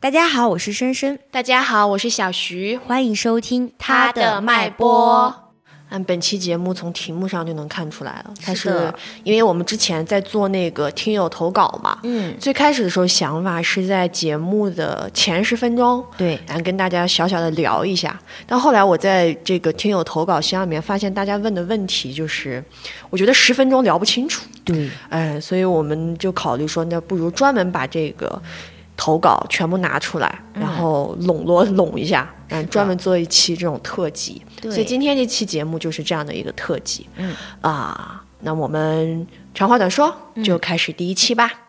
大家好，我是深深，大家好，我是小徐，欢迎收听他的脉搏。按本期节目从题目上就能看出来了，它是因为我们之前在做那个听友投稿嘛，嗯，最开始的时候想法是在节目的前十分钟，对，然后跟大家小小的聊一下，但后来我在这个听友投稿箱里面发现，大家问的问题就是，我觉得十分钟聊不清楚，对，哎，所以我们就考虑说，那不如专门把这个。投稿全部拿出来，然后笼络拢一下，嗯，专门做一期这种特辑。所以今天这期节目就是这样的一个特辑。嗯啊，那我们长话短说，就开始第一期吧。嗯，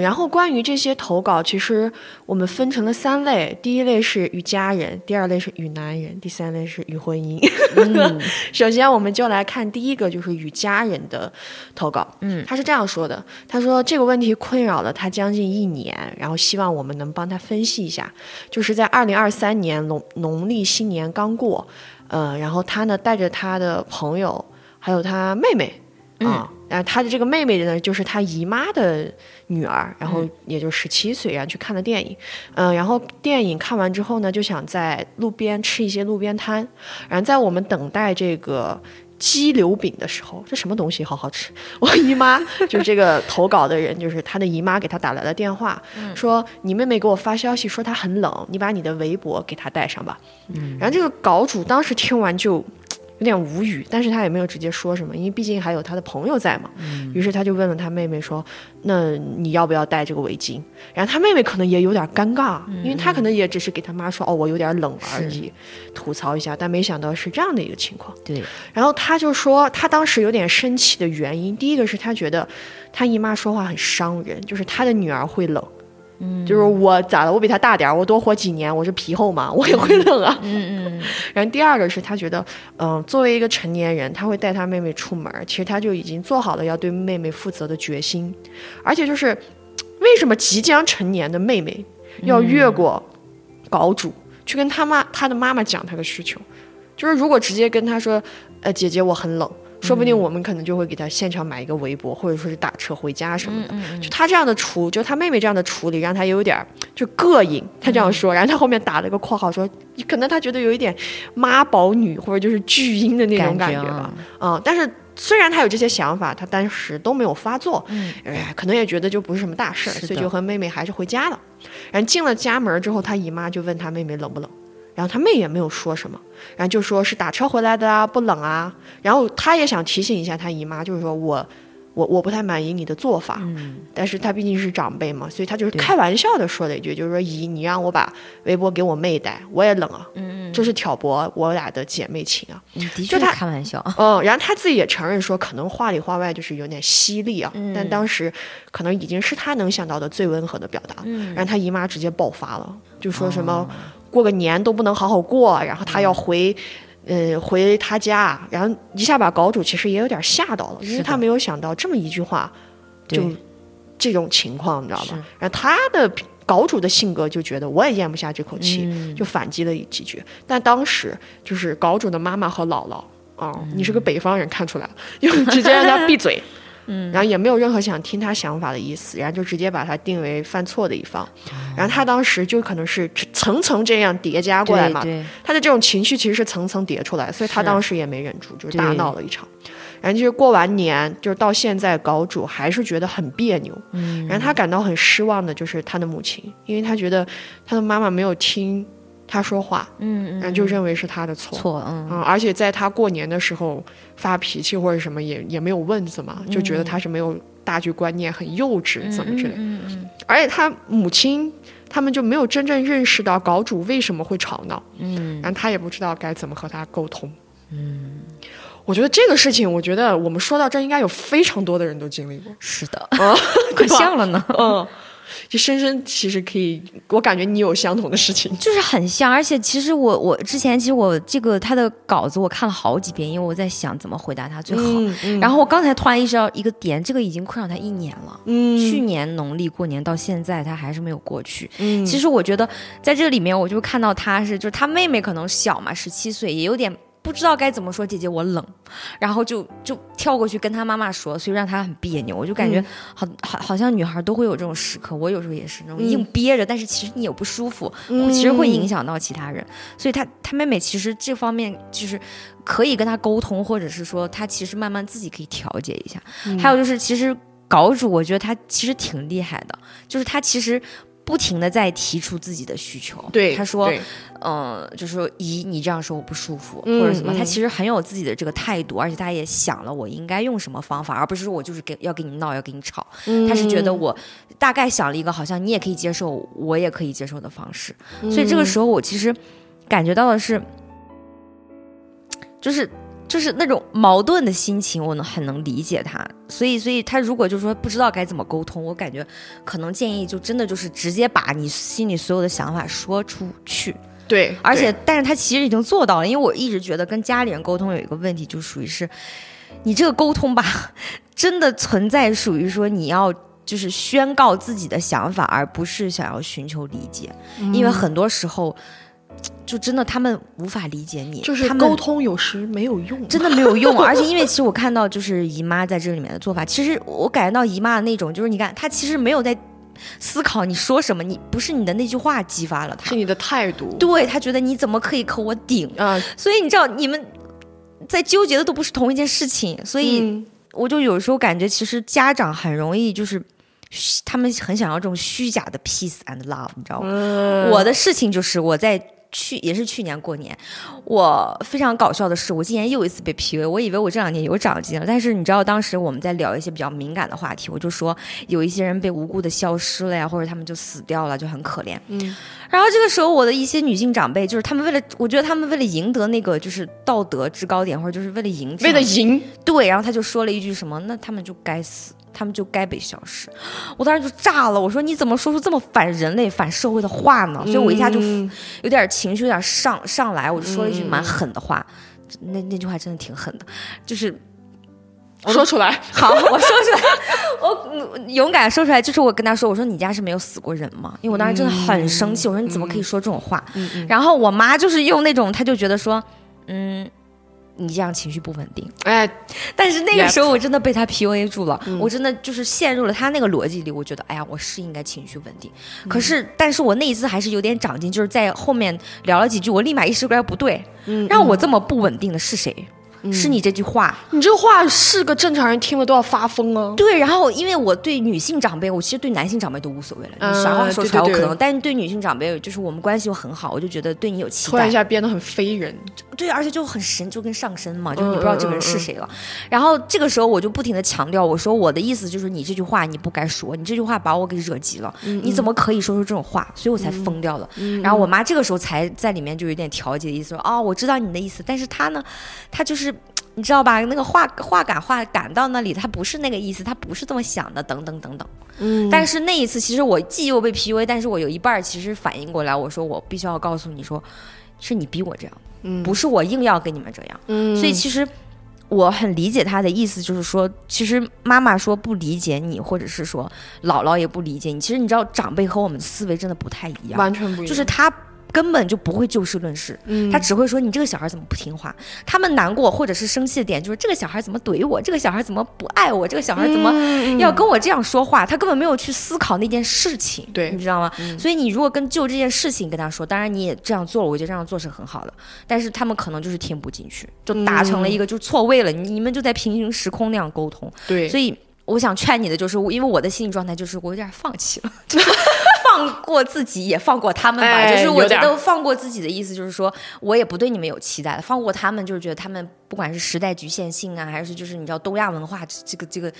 然后关于这些投稿，其实我们分成了三类。第一类是与家人，第二类是与男人，第三类是与婚姻。嗯 首先，我们就来看第一个，就是与家人的投稿。嗯，他是这样说的：他说这个问题困扰了他将近一年，然后希望我们能帮他分析一下。就是在二零二三年农农历新年刚过，呃，然后他呢带着他的朋友还有他妹妹啊。然后他的这个妹妹呢，就是他姨妈的女儿，然后也就十七岁，然后去看了电影，嗯，然后电影看完之后呢，就想在路边吃一些路边摊，然后在我们等待这个鸡柳饼的时候，这什么东西好好吃？我姨妈就是这个投稿的人，就是他的姨妈给他打来了电话，说你妹妹给我发消息说她很冷，你把你的围脖给她带上吧。嗯，然后这个稿主当时听完就。有点无语，但是他也没有直接说什么，因为毕竟还有他的朋友在嘛。于是他就问了他妹妹说：“那你要不要戴这个围巾？”然后他妹妹可能也有点尴尬，因为他可能也只是给他妈说：“哦，我有点冷而已，吐槽一下。”但没想到是这样的一个情况。对。然后他就说，他当时有点生气的原因，第一个是他觉得他姨妈说话很伤人，就是他的女儿会冷。嗯，就是我咋了？我比他大点儿，我多活几年，我是皮厚嘛，我也会冷啊。嗯嗯。然后第二个是他觉得，嗯，作为一个成年人，他会带他妹妹出门，其实他就已经做好了要对妹妹负责的决心。而且就是，为什么即将成年的妹妹要越过稿主去跟他妈他的妈妈讲他的需求？就是如果直接跟他说，呃，姐姐我很冷。说不定我们可能就会给他现场买一个围脖，或者说是打车回家什么的。就他这样的处，就他妹妹这样的处理，让他有点就膈应。他这样说，然后他后面打了个括号说，可能他觉得有一点妈宝女或者就是巨婴的那种感觉吧。嗯，但是虽然他有这些想法，他当时都没有发作。嗯，哎，可能也觉得就不是什么大事儿，所以就和妹妹还是回家了。然后进了家门之后，他姨妈就问他妹妹冷不冷。然后他妹也没有说什么，然后就说是打车回来的啊，不冷啊。然后他也想提醒一下他姨妈，就是说我，我我不太满意你的做法。嗯。但是他毕竟是长辈嘛，所以他就是开玩笑的说了一句，就是说姨，你让我把围脖给我妹戴，我也冷啊。嗯嗯。这是挑拨我俩的姐妹情啊。的确开玩笑。嗯，然后他自己也承认说，可能话里话外就是有点犀利啊。嗯。但当时可能已经是他能想到的最温和的表达。嗯。然后他姨妈直接爆发了，就说什么。过个年都不能好好过，然后他要回，嗯，回他家，然后一下把稿主其实也有点吓到了，因为他没有想到这么一句话，就这种情况，你知道吧？然后他的稿主的性格就觉得我也咽不下这口气，就反击了几句。但当时就是稿主的妈妈和姥姥啊，你是个北方人，看出来了，就直接让他闭嘴。嗯，然后也没有任何想听他想法的意思，然后就直接把他定为犯错的一方，然后他当时就可能是层层这样叠加过来嘛，他的这种情绪其实是层层叠出来，所以他当时也没忍住，就是大闹了一场。然后就是过完年，就是到现在，稿主还是觉得很别扭，嗯，然后他感到很失望的就是他的母亲，因为他觉得他的妈妈没有听。他说话，嗯，然后就认为是他的错，错，嗯，而且在他过年的时候发脾气或者什么也也没有问怎么，就觉得他是没有大局观念，很幼稚，怎么之类，嗯嗯，而且他母亲他们就没有真正认识到稿主为什么会吵闹，嗯，然后他也不知道该怎么和他沟通，嗯，我觉得这个事情，我觉得我们说到这应该有非常多的人都经历过，是的，啊，可像了呢，嗯。就深深其实可以，我感觉你有相同的事情，就是很像。而且其实我我之前其实我这个他的稿子我看了好几遍，因为我在想怎么回答他最好。然后我刚才突然意识到一个点，这个已经困扰他一年了。嗯，去年农历过年到现在他还是没有过去。嗯，其实我觉得在这里面我就看到他是，就是他妹妹可能小嘛，十七岁，也有点。不知道该怎么说，姐姐我冷，然后就就跳过去跟他妈妈说，所以让他很别扭。我就感觉好好好像女孩都会有这种时刻，我有时候也是那种硬憋着，但是其实你也不舒服，其实会影响到其他人。所以他他妹妹其实这方面就是可以跟他沟通，或者是说他其实慢慢自己可以调节一下。还有就是其实稿主，我觉得他其实挺厉害的，就是他其实。不停的在提出自己的需求，对他说，嗯，就是说，姨，你这样说我不舒服，或者什么，他其实很有自己的这个态度，而且他也想了我应该用什么方法，而不是说我就是给要跟你闹，要跟你吵，他是觉得我大概想了一个好像你也可以接受，我也可以接受的方式，所以这个时候我其实感觉到的是，就是。就是那种矛盾的心情，我能很能理解他，所以，所以他如果就是说不知道该怎么沟通，我感觉可能建议就真的就是直接把你心里所有的想法说出去。对，而且，但是他其实已经做到了，因为我一直觉得跟家里人沟通有一个问题，就属于是，你这个沟通吧，真的存在属于说你要就是宣告自己的想法，而不是想要寻求理解，因为很多时候。就真的他们无法理解你，就是沟通有时没有用，真的没有用。而且因为其实我看到就是姨妈在这里面的做法，其实我感觉到姨妈的那种，就是你看她其实没有在思考你说什么，你不是你的那句话激发了她，是你的态度。对她觉得你怎么可以扣我顶啊？所以你知道你们在纠结的都不是同一件事情，所以我就有时候感觉其实家长很容易就是他们很想要这种虚假的 peace and love，你知道吗？我的事情就是我在。去也是去年过年，我非常搞笑的是，我今年又一次被 PUA。我以为我这两年有长进了，但是你知道，当时我们在聊一些比较敏感的话题，我就说有一些人被无辜的消失了呀，或者他们就死掉了，就很可怜。嗯，然后这个时候，我的一些女性长辈，就是他们为了，我觉得他们为了赢得那个就是道德制高点，或者就是为了赢，为了赢，对，然后他就说了一句什么，那他们就该死。他们就该被消失，我当时就炸了。我说你怎么说出这么反人类、反社会的话呢？所以我一下就有点情绪，有点上上来，我就说了一句蛮狠的话。那那句话真的挺狠的，就是 说出来。好，我说出来，我勇敢说出来。就是我跟他说，我说你家是没有死过人吗？因为我当时真的很生气。我说你怎么可以说这种话？然后我妈就是用那种，她就觉得说，嗯。你这样情绪不稳定，哎，但是那个时候我真的被他 PUA 住了，我真的就是陷入了他那个逻辑里。我觉得，哎呀，我是应该情绪稳定，可是，但是我那一次还是有点长进，就是在后面聊了几句，我立马意识过来不对，让我这么不稳定的是谁？是你这句话，你这话是个正常人听了都要发疯啊！对，然后因为我对女性长辈，我其实对男性长辈都无所谓了，你啥话说出来我可能，但是对女性长辈，就是我们关系又很好，我就觉得对你有期待。突然一下变得很非人，对，而且就很神，就跟上身嘛，就是你不知道这个人是谁了。然后这个时候我就不停的强调，我说我的意思就是你这句话你不该说，你这句话把我给惹急了，你怎么可以说出这种话？所以我才疯掉了。然后我妈这个时候才在里面就有点调节的意思，说哦，我知道你的意思，但是她呢，她就是。你知道吧？那个话话赶话赶到那里，他不是那个意思，他不是这么想的，等等等等。嗯。但是那一次，其实我既又被 PUA，但是我有一半其实反应过来，我说我必须要告诉你说，是你逼我这样，嗯，不是我硬要跟你们这样。嗯。所以其实我很理解他的意思，就是说，其实妈妈说不理解你，或者是说姥姥也不理解你。其实你知道，长辈和我们的思维真的不太一样，完全不一样。就是他。根本就不会就事论事，他只会说你这个小孩怎么不听话。他们难过或者是生气的点就是这个小孩怎么怼我，这个小孩怎么不爱我，这个小孩怎么要跟我这样说话。他根本没有去思考那件事情，对，你知道吗？所以你如果跟就这件事情跟他说，当然你也这样做了，我觉得这样做是很好的。但是他们可能就是听不进去，就达成了一个就错位了。你你们就在平行时空那样沟通，对。所以我想劝你的就是，因为我的心理状态就是我有点放弃了。放过自己，也放过他们吧。就是我觉得放过自己的意思，就是说我也不对你们有期待了。放过他们，就是觉得他们不管是时代局限性啊，还是就是你知道东亚文化这个这个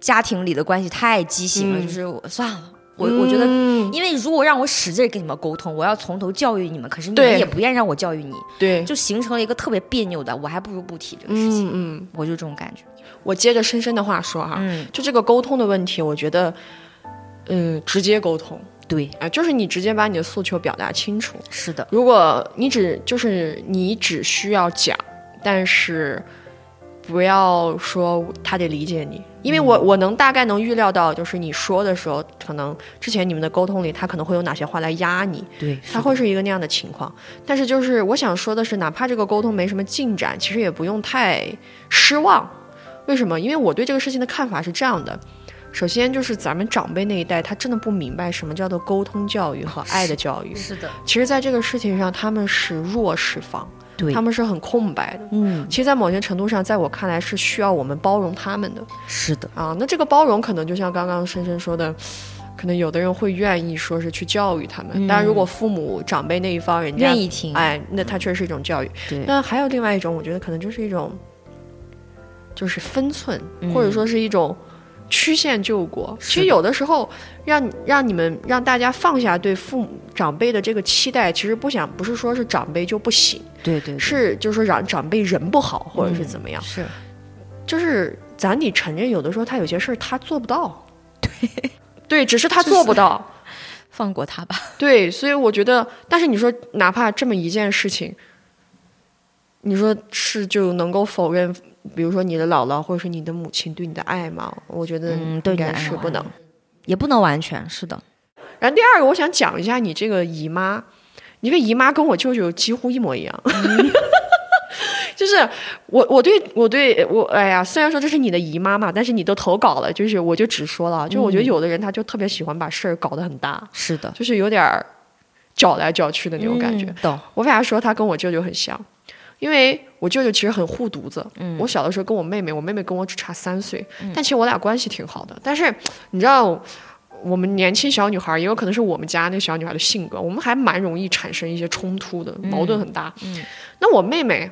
家庭里的关系太畸形了。就是我算了，我我觉得，因为如果让我使劲跟你们沟通，我要从头教育你们，可是你们也不愿意让我教育你，对，就形成了一个特别别扭的。我还不如不提这个事情。嗯，我就这种感觉。我接着深深的话说哈，就这个沟通的问题，我觉得，嗯，直接沟通。对啊，就是你直接把你的诉求表达清楚。是的，如果你只就是你只需要讲，但是不要说他得理解你，因为我我能大概能预料到，就是你说的时候，可能之前你们的沟通里，他可能会有哪些话来压你，对，他会是一个那样的情况。但是就是我想说的是，哪怕这个沟通没什么进展，其实也不用太失望。为什么？因为我对这个事情的看法是这样的。首先就是咱们长辈那一代，他真的不明白什么叫做沟通教育和爱的教育。是的，其实，在这个事情上，他们是弱势方，对，他们是很空白的。嗯，其实，在某些程度上，在我看来是需要我们包容他们的。是的，啊，那这个包容可能就像刚刚深深说的，可能有的人会愿意说是去教育他们。当然，如果父母长辈那一方人家愿意听，哎，那他确实是一种教育。对，那还有另外一种，我觉得可能就是一种，就是分寸，或者说是一种。曲线救国，其实有的时候让让你们让大家放下对父母长辈的这个期待，其实不想不是说是长辈就不行，对对，是就是说让长辈人不好或者是怎么样，是，就是咱得承认有的时候他有些事儿他做不到，对对，只是他做不到，放过他吧。对，所以我觉得，但是你说哪怕这么一件事情，你说是就能够否认？比如说你的姥姥或者是你的母亲对你的爱吗？我觉得应该是不能，也不能完全是的。然后第二个，我想讲一下你这个姨妈，你这个姨妈跟我舅舅几乎一模一样，就是我我对我对我哎呀，虽然说这是你的姨妈嘛，但是你都投稿了，就是我就只说了，就我觉得有的人他就特别喜欢把事儿搞得很大，是的，就是有点儿搅来搅去的那种感觉。懂？我为啥说他跟我舅舅很像？因为我舅舅其实很护犊子，我小的时候跟我妹妹，我妹妹跟我只差三岁，但其实我俩关系挺好的。但是你知道，我们年轻小女孩也有可能是我们家那小女孩的性格，我们还蛮容易产生一些冲突的，矛盾很大。那我妹妹，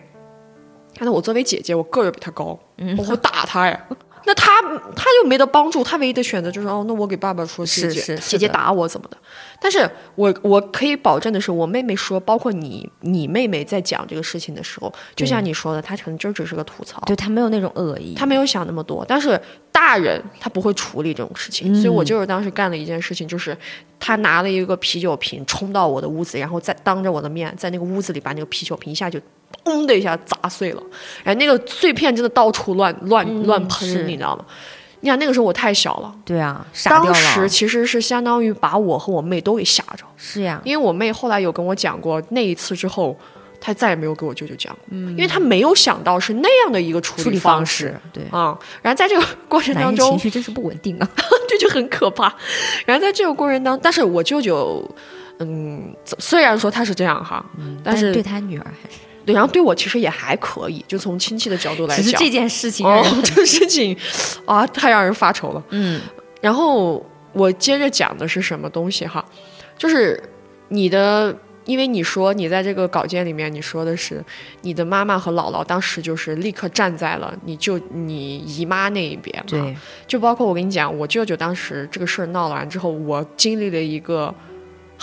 看到我作为姐姐，我个儿比她高，我会打她呀。那他他就没得帮助，他唯一的选择就是哦，那我给爸爸说姐姐姐姐打我怎么的？但是我我可以保证的是，我妹妹说，包括你你妹妹在讲这个事情的时候，就像你说的，她可能就只是个吐槽，对她没有那种恶意，她没有想那么多。但是大人他不会处理这种事情，所以我就是当时干了一件事情，就是他拿了一个啤酒瓶冲到我的屋子，然后再当着我的面在那个屋子里把那个啤酒瓶一下就。嘣的一下砸碎了，哎，那个碎片真的到处乱乱乱喷，你知道吗？你想那个时候我太小了，对啊，当时其实是相当于把我和我妹都给吓着。是呀，因为我妹后来有跟我讲过，那一次之后，她再也没有给我舅舅讲过，因为他没有想到是那样的一个处理方式。对啊，然后在这个过程当中，情绪真是不稳定啊，这就很可怕。然后在这个过程当，但是我舅舅，嗯，虽然说他是这样哈，但是对他女儿还是。对，然后对我其实也还可以，就从亲戚的角度来讲，其实这件事情，这个事情啊，太让人发愁了。嗯，然后我接着讲的是什么东西哈？就是你的，因为你说你在这个稿件里面，你说的是你的妈妈和姥姥当时就是立刻站在了你舅、你姨妈那一边。对，就包括我跟你讲，我舅舅当时这个事儿闹完之后，我经历了一个。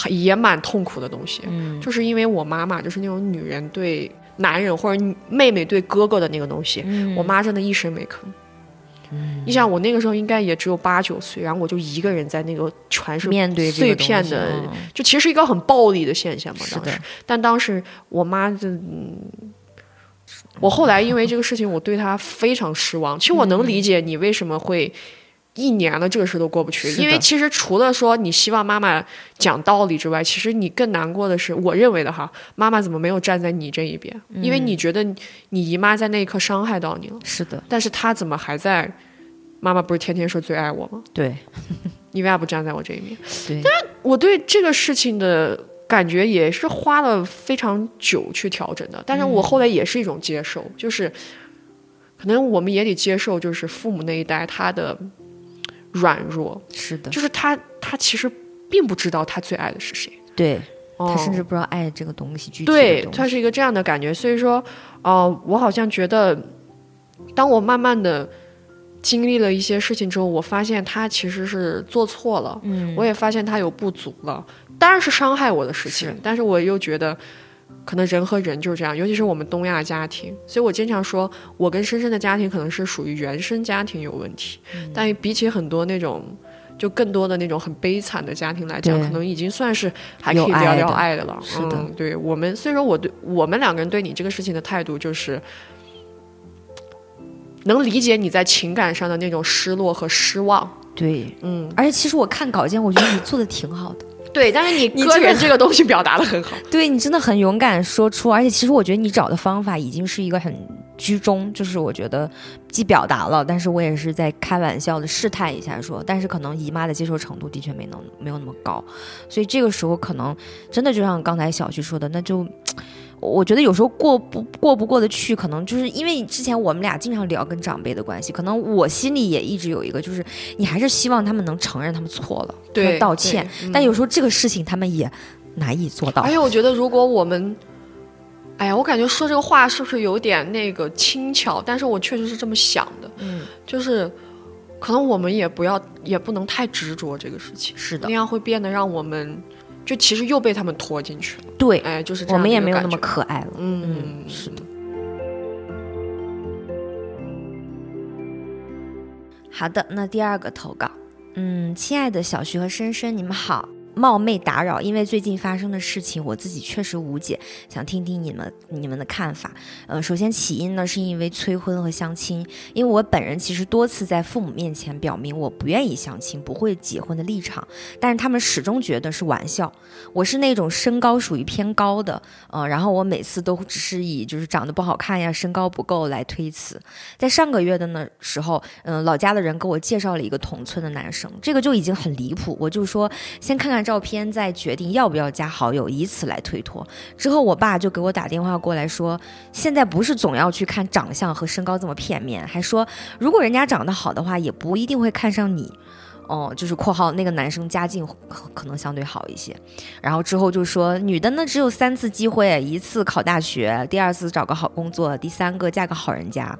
也蛮痛苦的东西，嗯，就是因为我妈妈就是那种女人对男人或者妹妹对哥哥的那个东西，我妈真的一声没吭。嗯，你想我那个时候应该也只有八九岁，然后我就一个人在那个全是面对碎片的，就其实一个很暴力的现象嘛。当时，但当时我妈就，我后来因为这个事情，我对她非常失望。其实我能理解你为什么会。一年了，这个事都过不去。因为其实除了说你希望妈妈讲道理之外，其实你更难过的是，我认为的哈，妈妈怎么没有站在你这一边？因为你觉得你姨妈在那一刻伤害到你了。是的。但是她怎么还在？妈妈不是天天说最爱我吗？对。你为啥不站在我这一面？对。但是我对这个事情的感觉也是花了非常久去调整的。但是我后来也是一种接受，就是可能我们也得接受，就是父母那一代他的。软弱。是的，就是他，他其实并不知道他最爱的是谁，对他甚至不知道爱这个东西具体对他是一个这样的感觉。所以说，哦，我好像觉得，当我慢慢的经历了一些事情之后，我发现他其实是做错了，嗯，我也发现他有不足了，当然是伤害我的事情，但是我又觉得。可能人和人就是这样，尤其是我们东亚家庭，所以我经常说，我跟深深的家庭可能是属于原生家庭有问题，但比起很多那种就更多的那种很悲惨的家庭来讲，可能已经算是还可以聊聊爱的了。是的，对我们，所以说我对我们两个人对你这个事情的态度就是，能理解你在情感上的那种失落和失望。对，嗯，而且其实我看稿件，我觉得你做的挺好的。对，但是你个人这个东西表达的很好。对你真的很勇敢说出，而且其实我觉得你找的方法已经是一个很居中，就是我觉得既表达了，但是我也是在开玩笑的试探一下说，但是可能姨妈的接受程度的确没能没有那么高，所以这个时候可能真的就像刚才小徐说的，那就。我觉得有时候过不过不过得去，可能就是因为之前我们俩经常聊跟长辈的关系，可能我心里也一直有一个，就是你还是希望他们能承认他们错了，对道歉。嗯但有时候这个事情他们也难以做到而。且我觉得，如果我们，哎呀，我感觉说这个话是不是有点那个轻巧？但是我确实是这么想的，嗯，就是可能我们也不要，也不能太执着这个事情，是的那，样会变得让我们就其实又被他们拖进去了。对，哎，就是这我们也没有那么可爱了。嗯嗯，是的。好的，那第二个投稿，嗯，亲爱的小徐和深深，你们好。冒昧打扰，因为最近发生的事情，我自己确实无解，想听听你们你们的看法。呃，首先起因呢，是因为催婚和相亲，因为我本人其实多次在父母面前表明我不愿意相亲、不会结婚的立场，但是他们始终觉得是玩笑。我是那种身高属于偏高的，呃，然后我每次都只是以就是长得不好看呀、身高不够来推辞。在上个月的那时候，嗯、老家的人给我介绍了一个同村的男生，这个就已经很离谱。我就说先看看照片，再决定要不要加好友，以此来推脱。之后我爸就给我打电话过来说，现在不是总要去看长相和身高这么片面，还说如果人家长得好的话，也不一定会看上你。哦，就是（括号那个男生家境可能相对好一些），然后之后就说女的呢只有三次机会，一次考大学，第二次找个好工作，第三个嫁个好人家。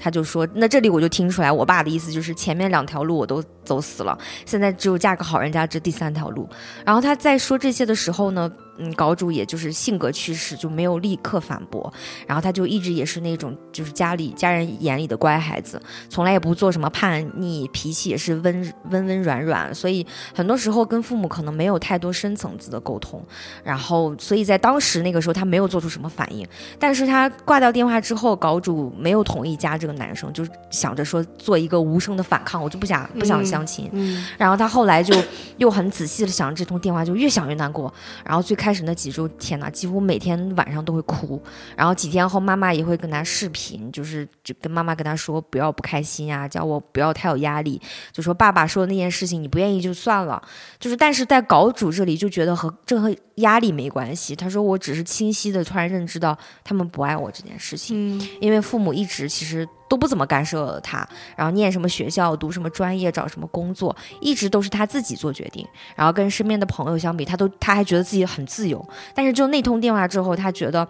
他就说，那这里我就听出来，我爸的意思就是前面两条路我都走死了，现在只有嫁个好人家这第三条路。然后他在说这些的时候呢，嗯，稿主也就是性格驱使，就没有立刻反驳。然后他就一直也是那种就是家里家人眼里的乖孩子，从来也不做什么叛逆，脾气也是温温温软软，所以很多时候跟父母可能没有太多深层次的沟通。然后，所以在当时那个时候，他没有做出什么反应。但是他挂掉电话之后，稿主没有同意加这个男生，就是想着说做一个无声的反抗，我就不想不想相亲。嗯然后他后来就又很仔细的想这通电话，就越想越难过。然后最开开始那几周，天呐，几乎每天晚上都会哭。然后几天后，妈妈也会跟他视频，就是就跟妈妈跟他说不要不开心啊，叫我不要太有压力，就说爸爸说的那件事情你不愿意就算了。就是但是在稿主这里就觉得和这和压力没关系。他说我只是清晰的突然认知到他们不爱我这件事情。因为父母一直其实都不怎么干涉他，然后念什么学校、读什么专业、找什么工作，一直都是他自己做决定。然后跟身边的朋友相比，他都他还觉得自己很自由。但是就那通电话之后，他觉得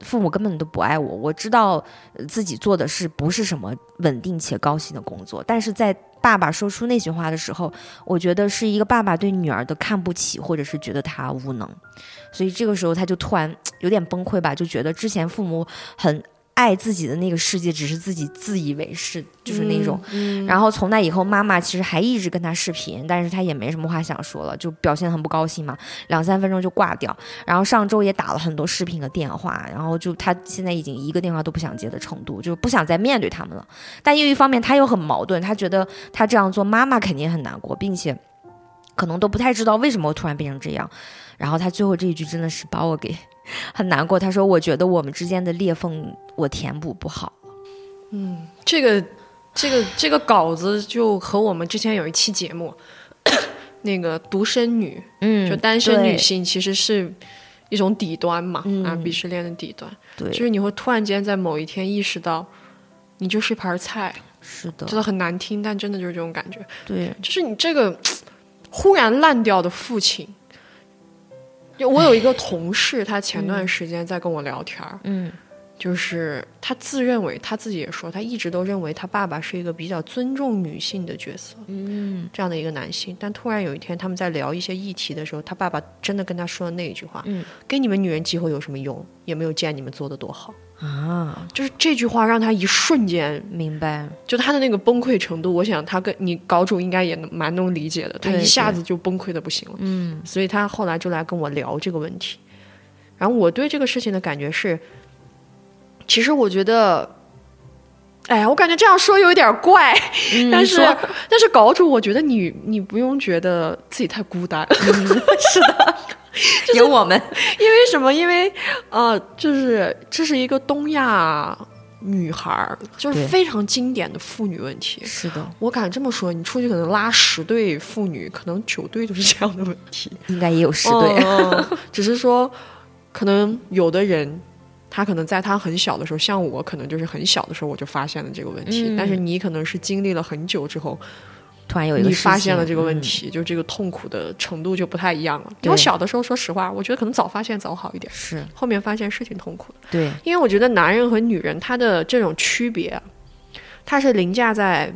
父母根本都不爱我。我知道自己做的是不是什么稳定且高薪的工作，但是在爸爸说出那句话的时候，我觉得是一个爸爸对女儿的看不起，或者是觉得他无能。所以这个时候他就突然有点崩溃吧，就觉得之前父母很爱自己的那个世界，只是自己自以为是，就是那种。嗯然后从那以后，妈妈其实还一直跟他视频，但是他也没什么话想说了，就表现得很不高兴嘛，两三分钟就挂掉。然后上周也打了很多视频和电话，然后就他现在已经一个电话都不想接的程度，就是不想再面对他们了。但又一方面他又很矛盾，他觉得他这样做，妈妈肯定很难过，并且可能都不太知道为什么会突然变成这样。然后他最后这一句真的是把我给很难过。他说：“我觉得我们之间的裂缝我填补不好。嗯这个这个这个稿子就和我们之前有一期节目，那个独生女，”嗯，就单身女性其实是一种底端嘛，嗯啊，鄙视链的底端，对，就是你会突然间在某一天意识到，你就是一盘菜，是的，真的很难听，但真的就是这种感觉，对，就是你这个 忽然烂掉的父亲。就我有一个同事，他前段时间在跟我聊天儿，嗯就是他自认为他自己也说，他一直都认为他爸爸是一个比较尊重女性的角色，嗯这样的一个男性。但突然有一天他们在聊一些议题的时候，他爸爸真的跟他说了那一句话：“嗯给你们女人机会有什么用？也没有见你们做的多好。啊，”就是这句话让他一瞬间，明白，就他的那个崩溃程度，我想他跟你稿主应该也能蛮能理解的。他一下子就崩溃的不行了。嗯。所以他后来就来跟我聊这个问题。然后我对这个事情的感觉是，其实我觉得哎呀，我感觉这样说有点怪，嗯但是但是稿主，我觉得你你不用觉得自己太孤单，是的，有我们，因为什么？因为呃，就是这是一个东亚女孩儿，就是非常经典的妇女问题。是的，我敢这么说，你出去可能拉十对妇女，可能九对都是这样的问题。应该也有十对。只是说，可能有的人，他可能在他很小的时候，像我，可能就是很小的时候我就发现了这个问题，嗯但是你可能是经历了很久之后，突然有一个你发现了这个问嗯题，就这个痛苦的程度就不太一样了。对我小的时候，说实话，我觉得可能早发现早好一点，是后面发现是挺痛苦的。对，因为我觉得男人和女人他的这种区别啊，它是凌驾在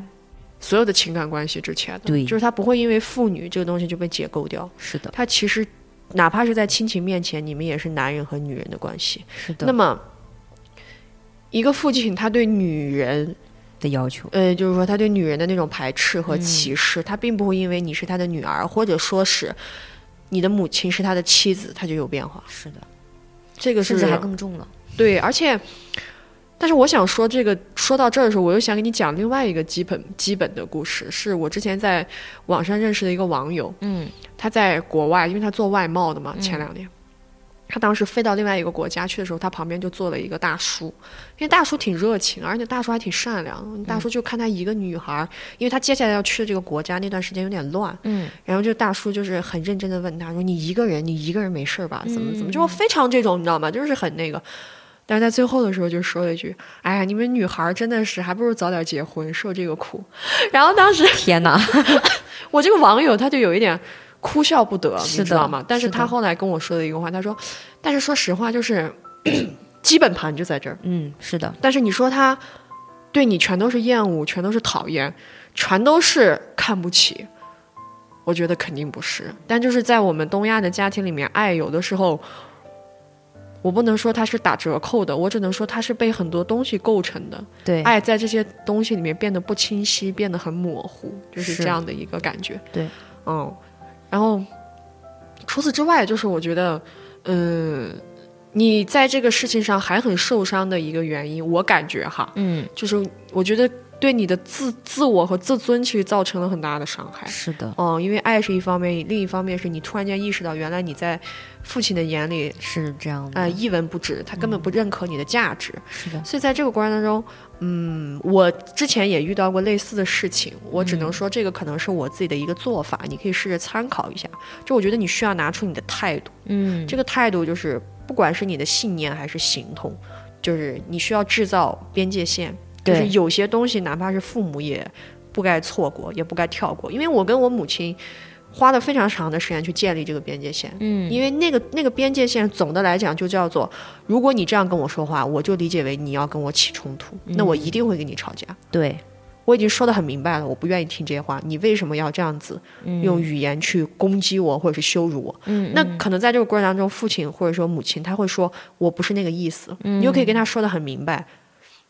所有的情感关系之前的，对就是他不会因为妇女这个东西就被解构掉。是的，他其实哪怕是在亲情面前，你们也是男人和女人的关系。是的。那么，一个父亲他对女人，的要求，呃，就是说他对女人的那种排斥嗯和歧视，他并不会因为你是他的女儿，或者说是你的母亲是他的妻子，他就有变化。是的，这个是甚至还更重了。对，而且，但是我想说这个，说到这儿的时候，我又想给你讲另外一个基本基本的故事，是我之前在网上认识的一个网友，嗯他在国外，因为他做外贸的嘛，前两年。他当时飞到另外一个国家去的时候，他旁边就坐了一个大叔，因为大叔挺热情，而且大叔还挺善良。大叔就看他一个女孩儿，因为他接下来要去的这个国家那段时间有点乱，嗯，然后就大叔就是很认真的问他说：“你一个人，你一个人没事吧？怎么怎么？”就非常这种，你知道吗？就是很那个。但是在最后的时候就说了一句：“哎呀，你们女孩儿真的是，还不如早点结婚，受这个苦。”然后当时天哪，我这个网友他就有一点哭笑不得，你知道吗？但是他后来跟我说的一个话，他说：“但是说实话，就是 基本盘就在这儿。嗯，是的，但是你说他对你全都是厌恶，全都是讨厌，全都是看不起，我觉得肯定不是。但就是在我们东亚的家庭里面，爱有的时候。”我不能说它是打折扣的，我只能说它是被很多东西构成的。对，爱在这些东西里面变得不清晰，变得很模糊，就是是这样的一个感觉。对，嗯，然后除此之外，就是我觉得，嗯，你在这个事情上还很受伤的一个原因，我感觉哈，嗯，就是我觉得对你的自自我和自尊其实造成了很大的伤害。是的，嗯，因为爱是一方面，另一方面是你突然间意识到，原来你在父亲的眼里，是这样的，呃，一文不值，他根本不认可你的价值。是的，所以在这个过程当中，嗯，我之前也遇到过类似的事情，我只能说这个可能是我自己的一个做法，你可以试着参考一下。就我觉得你需要拿出你的态度，嗯，这个态度就是不管是你的信念还是行动，就是你需要制造边界线，就是有些东西哪怕是父母也不该错过，也不该跳过，因为我跟我母亲。花了非常长的时间去建立这个边界线，嗯，因为那个那个边界线，总的来讲就叫做，如果你这样跟我说话，我就理解为你要跟我起冲突，那我一定会跟你吵架。对，我已经说的很明白了，我不愿意听这些话，你为什么要这样子用语言去攻击我或者是羞辱我？嗯，那可能在这个过程当中，父亲或者说母亲他会说我不是那个意思，你就可以跟他说的很明白。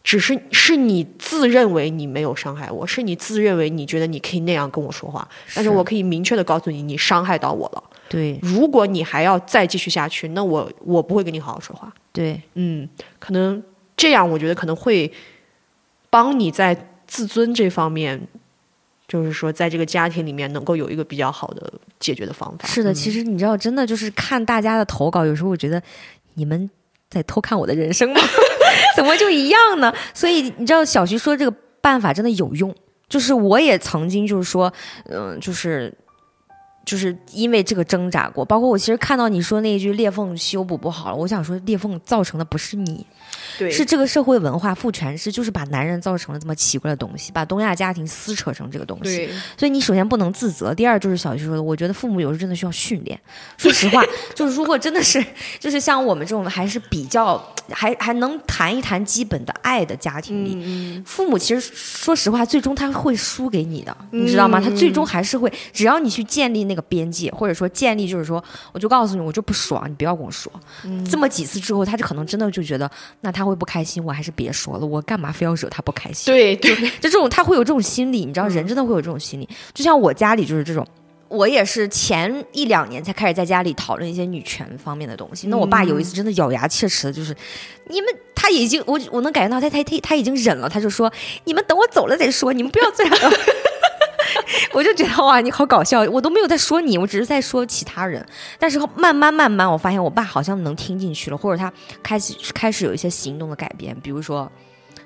只是是你自认为你没有伤害我，是你自认为你觉得你可以那样跟我说话，但是我可以明确的告诉你，你伤害到我了。对，如果你还要再继续下去，那我我不会跟你好好说话。对，嗯，可能这样，我觉得可能会帮你在自尊这方面，就是说在这个家庭里面能够有一个比较好的解决的方法。是的，嗯其实你知道，真的就是看大家的投稿，有时候我觉得你们在偷看我的人生吗？怎么就一样呢？所以你知道，小徐说这个办法真的有用，就是我也曾经就是说，嗯、就是。就是因为这个挣扎过，包括我其实看到你说那一句裂缝修补不好了，我想说裂缝造成的不是你，对是这个社会文化父权制，就是把男人造成了这么奇怪的东西，把东亚家庭撕扯成这个东西。所以你首先不能自责，第二就是小徐说的，我觉得父母有时候真的需要训练。说实话，就是如果真的是就是像我们这种还是比较还还能谈一谈基本的爱的家庭里，嗯父母其实说实话，最终他会输给你的，你知道吗？他最终还是会，只要你去建立那个边界，或者说建立就是说，我就告诉你，我就不爽，你不要跟我说。这么几次之后，他就可能真的就觉得，那他会不开心，我还是别说了，我干嘛非要惹他不开心？对对 就这种他会有这种心理，你知道，人真的会有这种心理。就像我家里就是这种，我也是前一两年才开始在家里讨论一些女权方面的东西。那我爸有一次真的咬牙切齿的，就是你们他已经我我能感觉到他他他他已经忍了，他就说你们等我走了再说，你们不要这样。我就觉得哇，你好搞笑，我都没有在说你，我只是在说其他人。但是慢慢慢慢，我发现我爸好像能听进去了，或者他开始开始有一些行动的改变，比如说。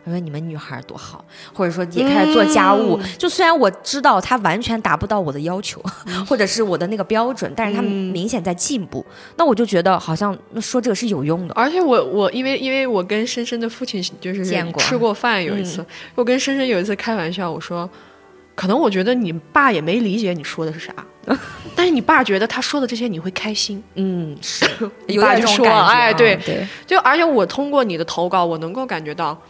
他说：“你们女孩多好，或者说也开始做家务。就虽然我知道他完全达不到我的要求，或者是我的那个标准，但是他明显在进步。那我就觉得好像说这个是有用的。而且我我因为因为我跟深深的父亲就是见过吃过饭，有一次我跟深深有一次开玩笑，我说，可能我觉得你爸也没理解你说的是啥，但是你爸觉得他说的这些你会开心。嗯，是，你爸就说，哎，对对，就而且我通过你的投稿，我能够感觉到。”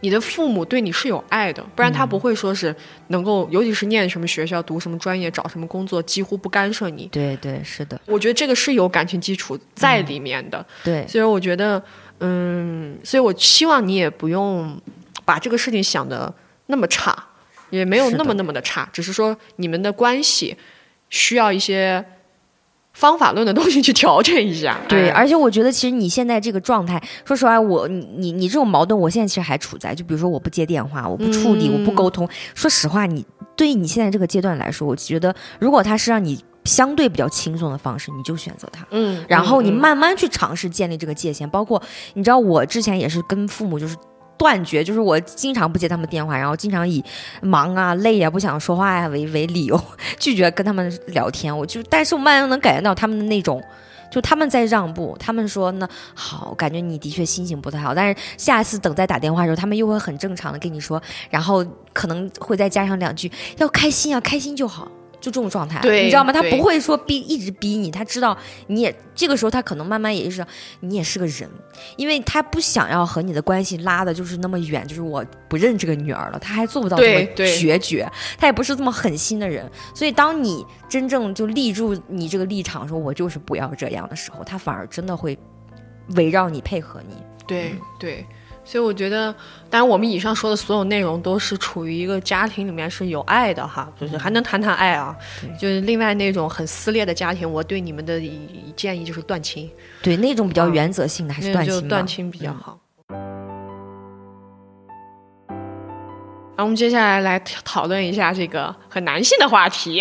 你的父母对你是有爱的，不然他不会说是能够，尤其是念什么学校、读什么专业、找什么工作，几乎不干涉你。对对，是的，我觉得这个是有感情基础在里面的。对，所以我觉得，嗯，所以我希望你也不用把这个事情想的那么差，也没有那么那么的差，只是说你们的关系需要一些。方法论的东西去调整一下，对，而且我觉得其实你现在这个状态，说实话，我你你你这种矛盾，我现在其实还处在，就比如说我不接电话，我不处理，我不沟通。说实话，你对于你现在这个阶段来说，我觉得如果他是让你相对比较轻松的方式，你就选择他，嗯，然后你慢慢去尝试建立这个界限。包括你知道，我之前也是跟父母就是。断绝就是我经常不接他们电话，然后经常以忙啊、累啊、不想说话呀为为理由 拒绝跟他们聊天。我就，但是我慢慢能感觉到他们的那种，就他们在让步。他们说呢，好，感觉你的确心情不太好，但是下次等再打电话的时候，他们又会很正常的跟你说，然后可能会再加上两句，要开心啊，开心就好。就这种状态，你知道吗？他不会说逼一直逼你，他知道你也这个时候，他可能慢慢也意识到你也是个人，因为他不想要和你的关系拉的就是那么远，就是我不认这个女儿了，他还做不到这么决绝，他也不是这么狠心的人。所以，当你真正就立住你这个立场，说我就是不要这样的时候，他反而真的会围绕你配合你。对对。所以我觉得，当然我们以上说的所有内容都是处于一个家庭里面是有爱的哈，就是还能谈谈爱啊。就是另外那种很撕裂的家庭，我对你们的建议就是断亲。对，那种比较原则性的还是断亲断亲比较好。那我们接下来来讨论一下这个和男性的话题，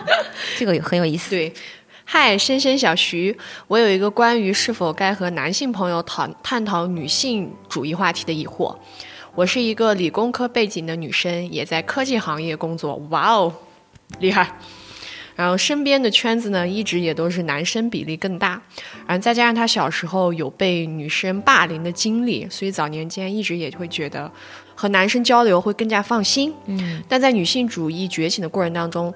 这个很有意思。对。嗨，深深小徐，我有一个关于是否该和男性朋友讨探讨女性主义话题的疑惑。我是一个理工科背景的女生，也在科技行业工作。哇哦，厉害！然后身边的圈子呢，一直也都是男生比例更大。然后再加上他小时候有被女生霸凌的经历，所以早年间一直也会觉得和男生交流会更加放心。嗯，但在女性主义觉醒的过程当中。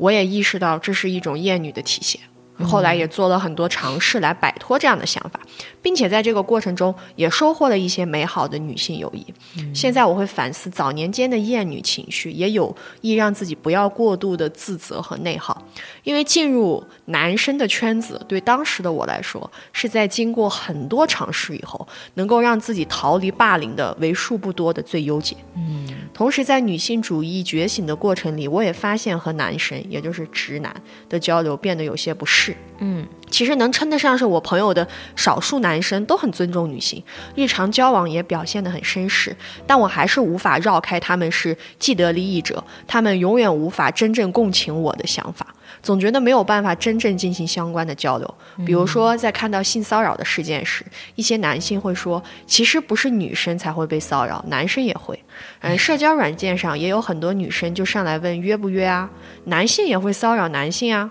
我也意识到这是一种厌女的体现。后来也做了很多尝试来摆脱这样的想法，并且在这个过程中也收获了一些美好的女性友谊。现在我会反思早年间的厌女情绪，也有意让自己不要过度的自责和内耗。因为进入男生的圈子，对当时的我来说，是在经过很多尝试以后，能够让自己逃离霸凌的为数不多的最优解。嗯，同时在女性主义觉醒的过程里，我也发现和男生，也就是直男的交流变得有些不适。嗯，其实能称得上是我朋友的少数男生都很尊重女性，日常交往也表现得很绅士，但我还是无法绕开他们是既得利益者，他们永远无法真正共情我的想法，总觉得没有办法真正进行相关的交流。比如说，在看到性骚扰的事件时，一些男性会说，其实不是女生才会被骚扰，男生也会。嗯，社交软件上也有很多女生就上来问约不约啊，男性也会骚扰男性啊。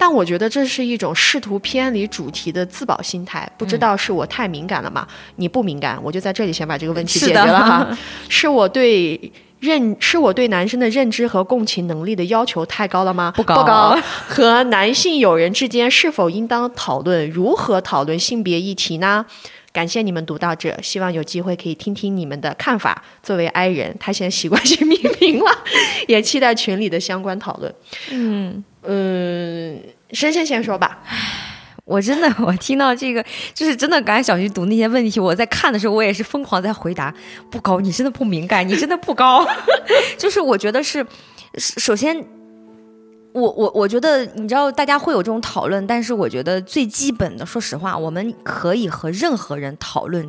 但我觉得这是一种试图偏离主题的自保心态，不知道是我太敏感了吗？你不敏感，我就在这里先把这个问题解决了哈。是我对认，是我对男生的认知和共情能力的要求太高了吗？不高。不高。和男性友人之间是否应当讨论如何讨论性别议题呢？感谢你们读到这，希望有机会可以听听你们的看法。作为 I 人，他现在习惯性匿名了，也期待群里的相关讨论。嗯嗯，深深先说吧。我真的，我听到这个，就是真的。刚才小徐读那些问题，我在看的时候，我也是疯狂在回答。不高，你真的不敏感，你真的不高。就是我觉得是，首先。我我我觉得，你知道，大家会有这种讨论，但是我觉得最基本的，说实话，我们可以和任何人讨论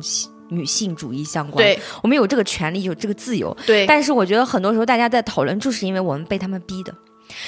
女性主义相关，对，我们有这个权利，有这个自由，对。但是我觉得很多时候大家在讨论，就是因为我们被他们逼的。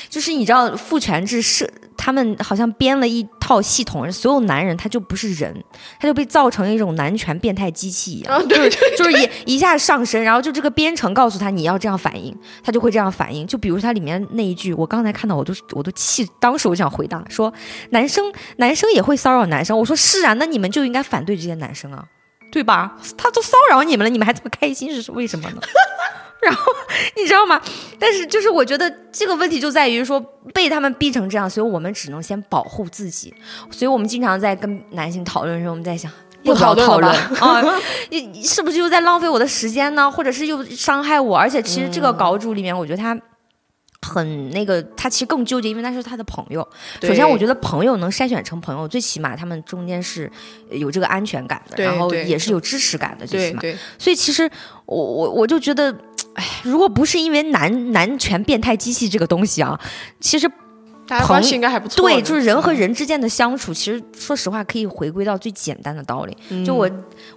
就是你知道父权制是他们好像编了一套系统，所有男人他就不是人，他就被造成一种男权变态机器一样，对，就是一一下上升，然后就这个编程告诉他你要这样反应，他就会这样反应。就比如他里面那一句，我刚才看到我都我都气，当时我想回答说，男生男生也会骚扰男生，我说是啊，那你们就应该反对这些男生啊，对吧？他都骚扰你们了，你们还这么开心是为什么呢？然后你知道吗？但是就是我觉得这个问题就在于说被他们逼成这样，所以我们只能先保护自己。所以我们经常在跟男性讨论的时候，我们在想不讨论啊，你是不是又在浪费我的时间呢？或者是又伤害我？而且其实这个稿主里面，我觉得他。很那个，他其实更纠结，因为那是他的朋友。首先，我觉得朋友能筛选成朋友，最起码他们中间是有这个安全感的，然后也是有支持感的，最起码。所以，其实我我我就觉得，哎，如果不是因为男男权变态机器这个东西啊，其实。关系应该还不错。对，就是人和人之间的相处，其实说实话可以回归到最简单的道理。就我，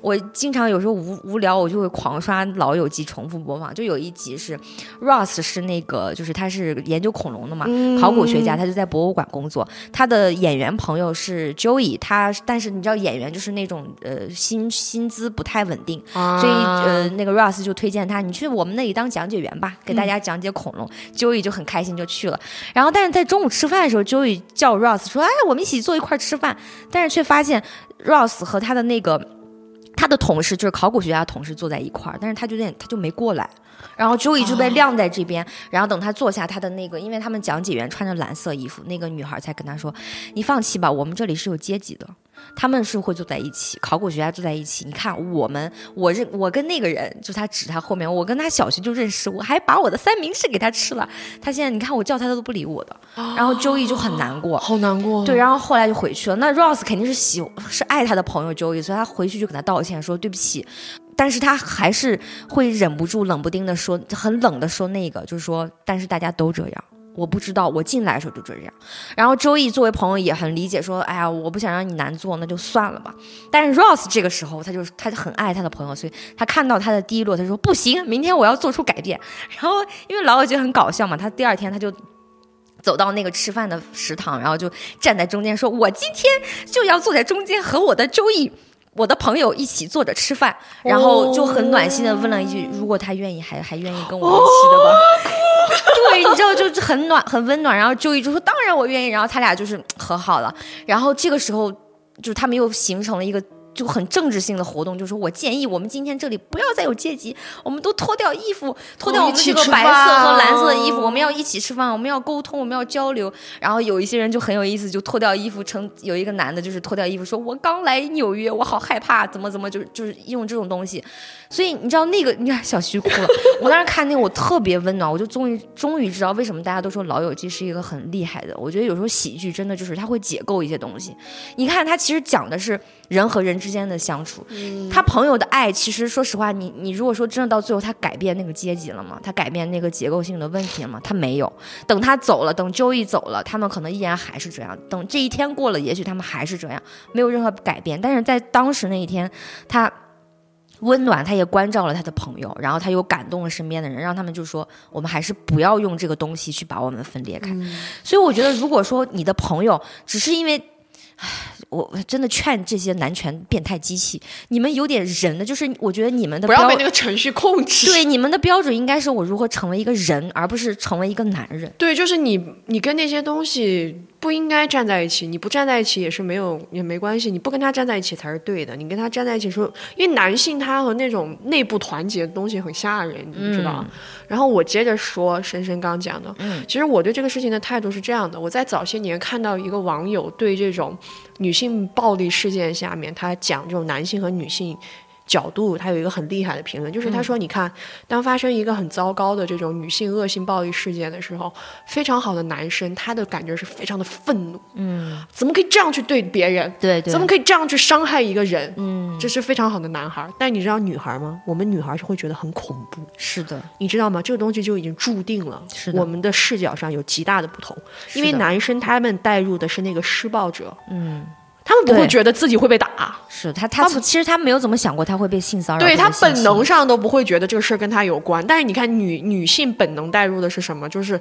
我经常有时候无无聊，我就会狂刷《老友记》，重复播放。就有一集是 Ross 是那个，就是他是研究恐龙的嘛，考古学家，他就在博物馆工作。他的演员朋友是 Joey，他但是你知道演员就是那种呃薪薪资不太稳定，所以呃那个 Ross 就推荐他，你去我们那里当讲解员吧，给大家讲解恐龙。Joey 就很开心就去了。然后但是在中午吃。吃饭的时候 joy 叫 Ross 说：“哎，我们一起坐一块吃饭。”但是却发现 Ross 和他的那个他的同事，就是考古学家同事坐在一块儿，但是他就有点他就没过来。然后 Joey 就被晾在这边。然后等他坐下，他的那个，因为他们讲解员穿着蓝色衣服，那个女孩才跟他说：“你放弃吧，我们这里是有阶级的。”他们是会坐在一起，考古学家坐在一起。你看，我们，我认我跟那个人，就他指他后面，我跟他小学就认识，我还把我的三明治给他吃了。他现在你看，我叫他他都不理我的。然后周易就很难过，好难过。对，然后后来就回去了。那 Rose 肯定是喜是爱他的朋友周易，所以他回去就跟他道歉，说对不起。但是他还是会忍不住冷不丁的说，很冷的说那个，就是说，但是大家都这样。我不知道，我进来的时候就这样。然后周易作为朋友也很理解，说：“哎呀，我不想让你难做，那就算了吧。”但是 Ross 这个时候，他就他就很爱他的朋友，所以他看到他的低落，他说：“不行，明天我要做出改变。”然后因为老友记很搞笑嘛，他第二天他就走到那个吃饭的食堂，然后就站在中间说：“我今天就要坐在中间和我的周易。”我的朋友一起坐着吃饭，然后就很暖心的问了一句：“如果他愿意，还还愿意跟我一起的吗？”对，你知道，就很暖，很温暖。然后周一直说：“当然我愿意。”然后他俩就是和好了。然后这个时候，就是他们又形成了一个。就很政治性的活动，就是我建议我们今天这里不要再有阶级，我们都脱掉衣服，脱掉我们这个白色和蓝色的衣服，我们要一起吃饭，我们要沟通，我们要交流。然后有一些人就很有意思，就脱掉衣服，成有一个男的，就是脱掉衣服说：“我刚来纽约，我好害怕，怎么怎么，就就是用这种东西。”所以你知道那个，你看小徐哭了。我当时看那个，我特别温暖，我就终于终于知道为什么大家都说《老友记》是一个很厉害的。我觉得有时候喜剧真的就是它会解构一些东西。你看，它其实讲的是人和人之间的相处。他朋友的爱，其实说实话，你你如果说真的到最后，他改变那个阶级了吗？他改变那个结构性的问题了吗？他没有。等他走了，等周易走了，他们可能依然还是这样。等这一天过了，也许他们还是这样，没有任何改变。但是在当时那一天，他。温暖，他也关照了他的朋友，然后他又感动了身边的人，让他们就说，我们还是不要用这个东西去把我们分裂开。所以我觉得，如果说你的朋友只是因为，唉。我真的劝这些男权变态机器，你们有点人的，就是我觉得你们的不要被那个程序控制。对，你们的标准应该是我如何成为一个人，而不是成为一个男人。对，就是你，你跟那些东西不应该站在一起，你不站在一起也是没有也没关系，你不跟他站在一起才是对的。你跟他站在一起说，因为男性他和那种内部团结的东西很吓人，你知道。然后我接着说，深深刚讲的，嗯，其实我对这个事情的态度是这样的：我在早些年看到一个网友对这种女性暴力事件下面，他讲这种男性和女性角度，他有一个很厉害的评论，就是他说：“你看，当发生一个很糟糕的这种女性恶性暴力事件的时候，非常好的男生，他的感觉是非常的愤怒，嗯，怎么可以这样去对别人？对对，怎么可以这样去伤害一个人？嗯，这是非常好的男孩。但你知道女孩吗？我们女孩是会觉得很恐怖，是的，你知道吗？这个东西就已经注定了，是的。我们的视角上有极大的不同，因为男生他们带入的是那个施暴者，嗯，他们不会觉得自己会被打。”是他他其实他没有怎么想过他会被性骚扰，对他本能上都不会觉得这个事儿跟他有关，但是你看女女性本能带入的是什么？就是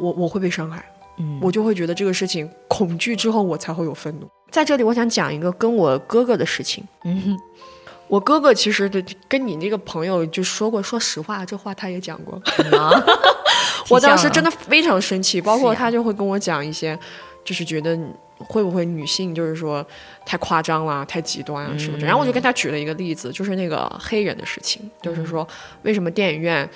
我我会被伤害，嗯我就会觉得这个事情恐惧之后我才会有愤怒。在这里，我想讲一个跟我哥哥的事情。嗯哼我哥哥其实跟你那个朋友就说过，说实话，这话他也讲过。啊 我当时真的的非常生气，包括他就会跟我讲一些，就是觉得会不会女性就是说太夸张了、太极端啊什么的。然后我就跟他举了一个例子，就是那个黑人的事情，就是说为什么电影院、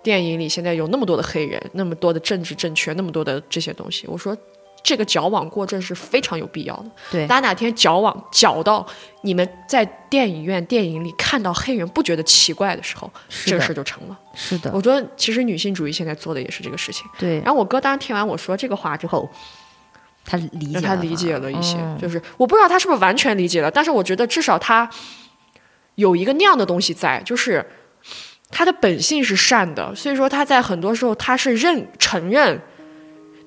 电影里现在有那么多的黑人，那么多的政治正确，那么多的这些东西。我说。这个矫枉过正是非常有必要的。对大家哪天矫枉矫到你们在电影院、电影里看到黑人不觉得奇怪的时候，这个事儿就成了。是的，我觉得其实女性主义现在做的也是这个事情。对然后我哥当时听完我说这个话之后，他理解让他理解了一些，嗯就是我不知道他是不是完全理解了，但是我觉得至少他有一个那样的东西在，就是他的本性是善的，所以说他在很多时候他是认承认。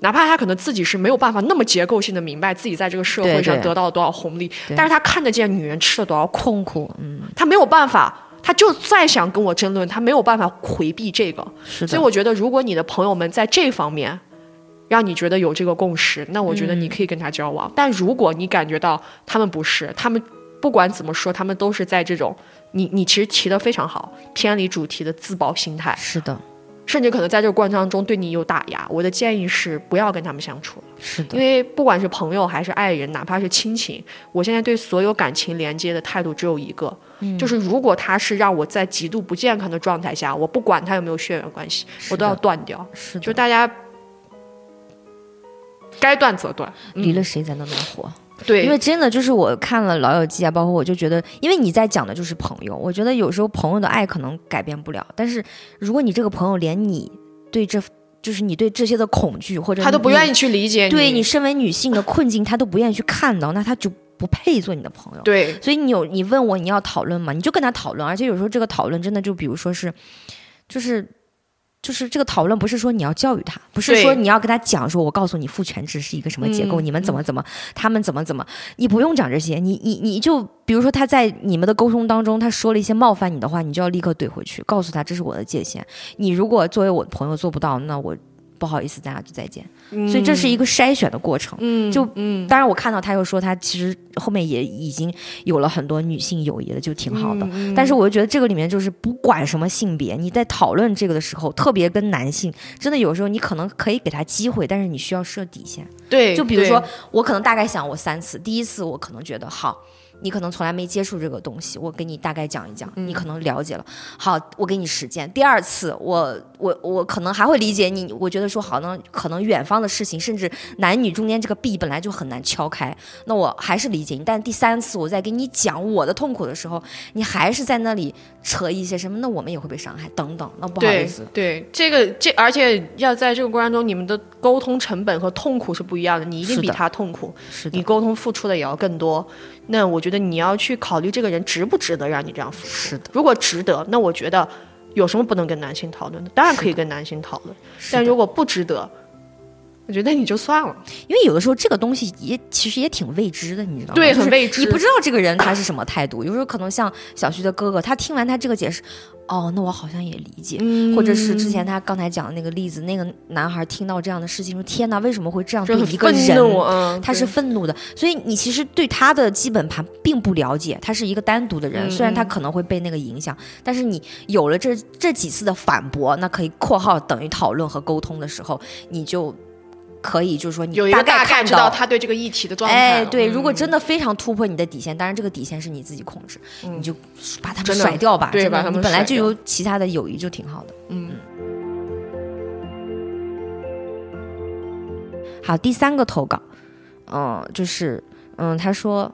哪怕他可能自己是没有办法那么结构性的明白自己在这个社会上得到了多少红利，对。但是他看得见女人吃了多少苦，痛苦，嗯，他没有办法，他就再想跟我争论，他没有办法回避这个。是，所以我觉得，如果你的朋友们在这方面让你觉得有这个共识，那我觉得嗯你可以跟他交往。但如果你感觉到他们不是，他们不管怎么说，他们都是在这种你你其实提的非常好，偏离主题的自保心态，是的，甚至可能在这个过程当中对你有打压。我的建议是不要跟他们相处，是的因，为不管是朋友还是爱人，哪怕是亲情，我现在对所有感情连接的态度只有一个，嗯就是如果他是让我在极度不健康的状态下，我不管他有没有血缘关系，我都要断掉。是的，就大家该断则断，离了谁才能能活？对，因为真的就是我看了《老友记》啊，包括我就觉得，因为你在讲的就是朋友，我觉得有时候朋友的爱可能改变不了，但是如果你这个朋友连你对这就是你对这些的恐惧或者，他都不愿意去理解你，对你身为女性的困境，他都不愿意去看到，那他就不配做你的朋友。对所以你有你问我你要讨论吗？你就跟他讨论，而且有时候这个讨论真的就比如说是，就是。就是这个讨论不是说你要教育他，不是说你要跟他讲说，我告诉你父权制是一个什么结构，嗯你们怎么怎么，他们怎么怎么，你不用讲这些，你你你就比如说他在你们的沟通当中，他说了一些冒犯你的话，你就要立刻怼回去，告诉他这是我的界限。你如果作为我的朋友做不到，那我不好意思，咱俩就再见。所以这是一个筛选的过程。嗯就嗯当然，我看到他又说他其实后面也已经有了很多女性友谊了，就挺好的。嗯但是我就觉得这个里面就是不管什么性别，你在讨论这个的时候，特别跟男性，真的有时候你可能可以给他机会，但是你需要设底线。对，就比如说，我可能大概想我三次，第一次我可能觉得好。你可能从来没接触这个东西，我给你大概讲一讲，嗯你可能了解了。好，我给你实践。第二次，我我我可能还会理解你，我觉得说好呢，可能远方的事情，甚至男女中间这个壁本来就很难敲开，那我还是理解你。但第三次我再给你讲我的痛苦的时候，你还是在那里扯一些什么，那我们也会被伤害，等等。那不好意思，对，这个这而且要在这个过程中，你们的沟通成本和痛苦是不一样的，你一定比他痛苦，是的你，沟通付出的也要更多。那我觉得你要去考虑这个人值不值得让你这样付出。是的，如果值得，那我觉得有什么不能跟男性讨论的？当然可以跟男性讨论，但如果不值得，我觉得你就算了。因为有的时候这个东西也其实也挺未知的，你知道吗？对很未知你不知道这个人他是什么态度。有时候可能像小徐的哥哥，他听完他这个解释，哦，那我好像也理解。或者是之前他刚才讲的那个例子，那个男孩听到这样的事情说：“天哪，为什么会这样对一个人？”愤怒，嗯，他是愤怒的，所以你其实对他的基本盘并不了解，他是一个单独的人，嗯虽然他可能会被那个影响，但是你有了这这几次的反驳，那可以（括号等于讨论和沟通的时候），你就可以就是说你有一个概大概看到知道他对这个议题的状态。对，如果嗯真的非常突破你的底线，当然这个底线是你自己控制，你就把他们甩掉吧。对把他们你本来就有其他的友谊就挺好的。嗯好，第三个投稿，嗯，就是嗯，他说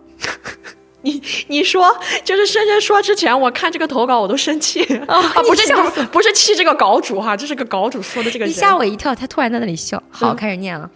你你说，就是深深说之前，我看这个投稿我都生气 啊，不是不是气这个稿主哈，这是个稿主说的这个你。吓我一跳，他突然在那里笑。好，嗯开始念了。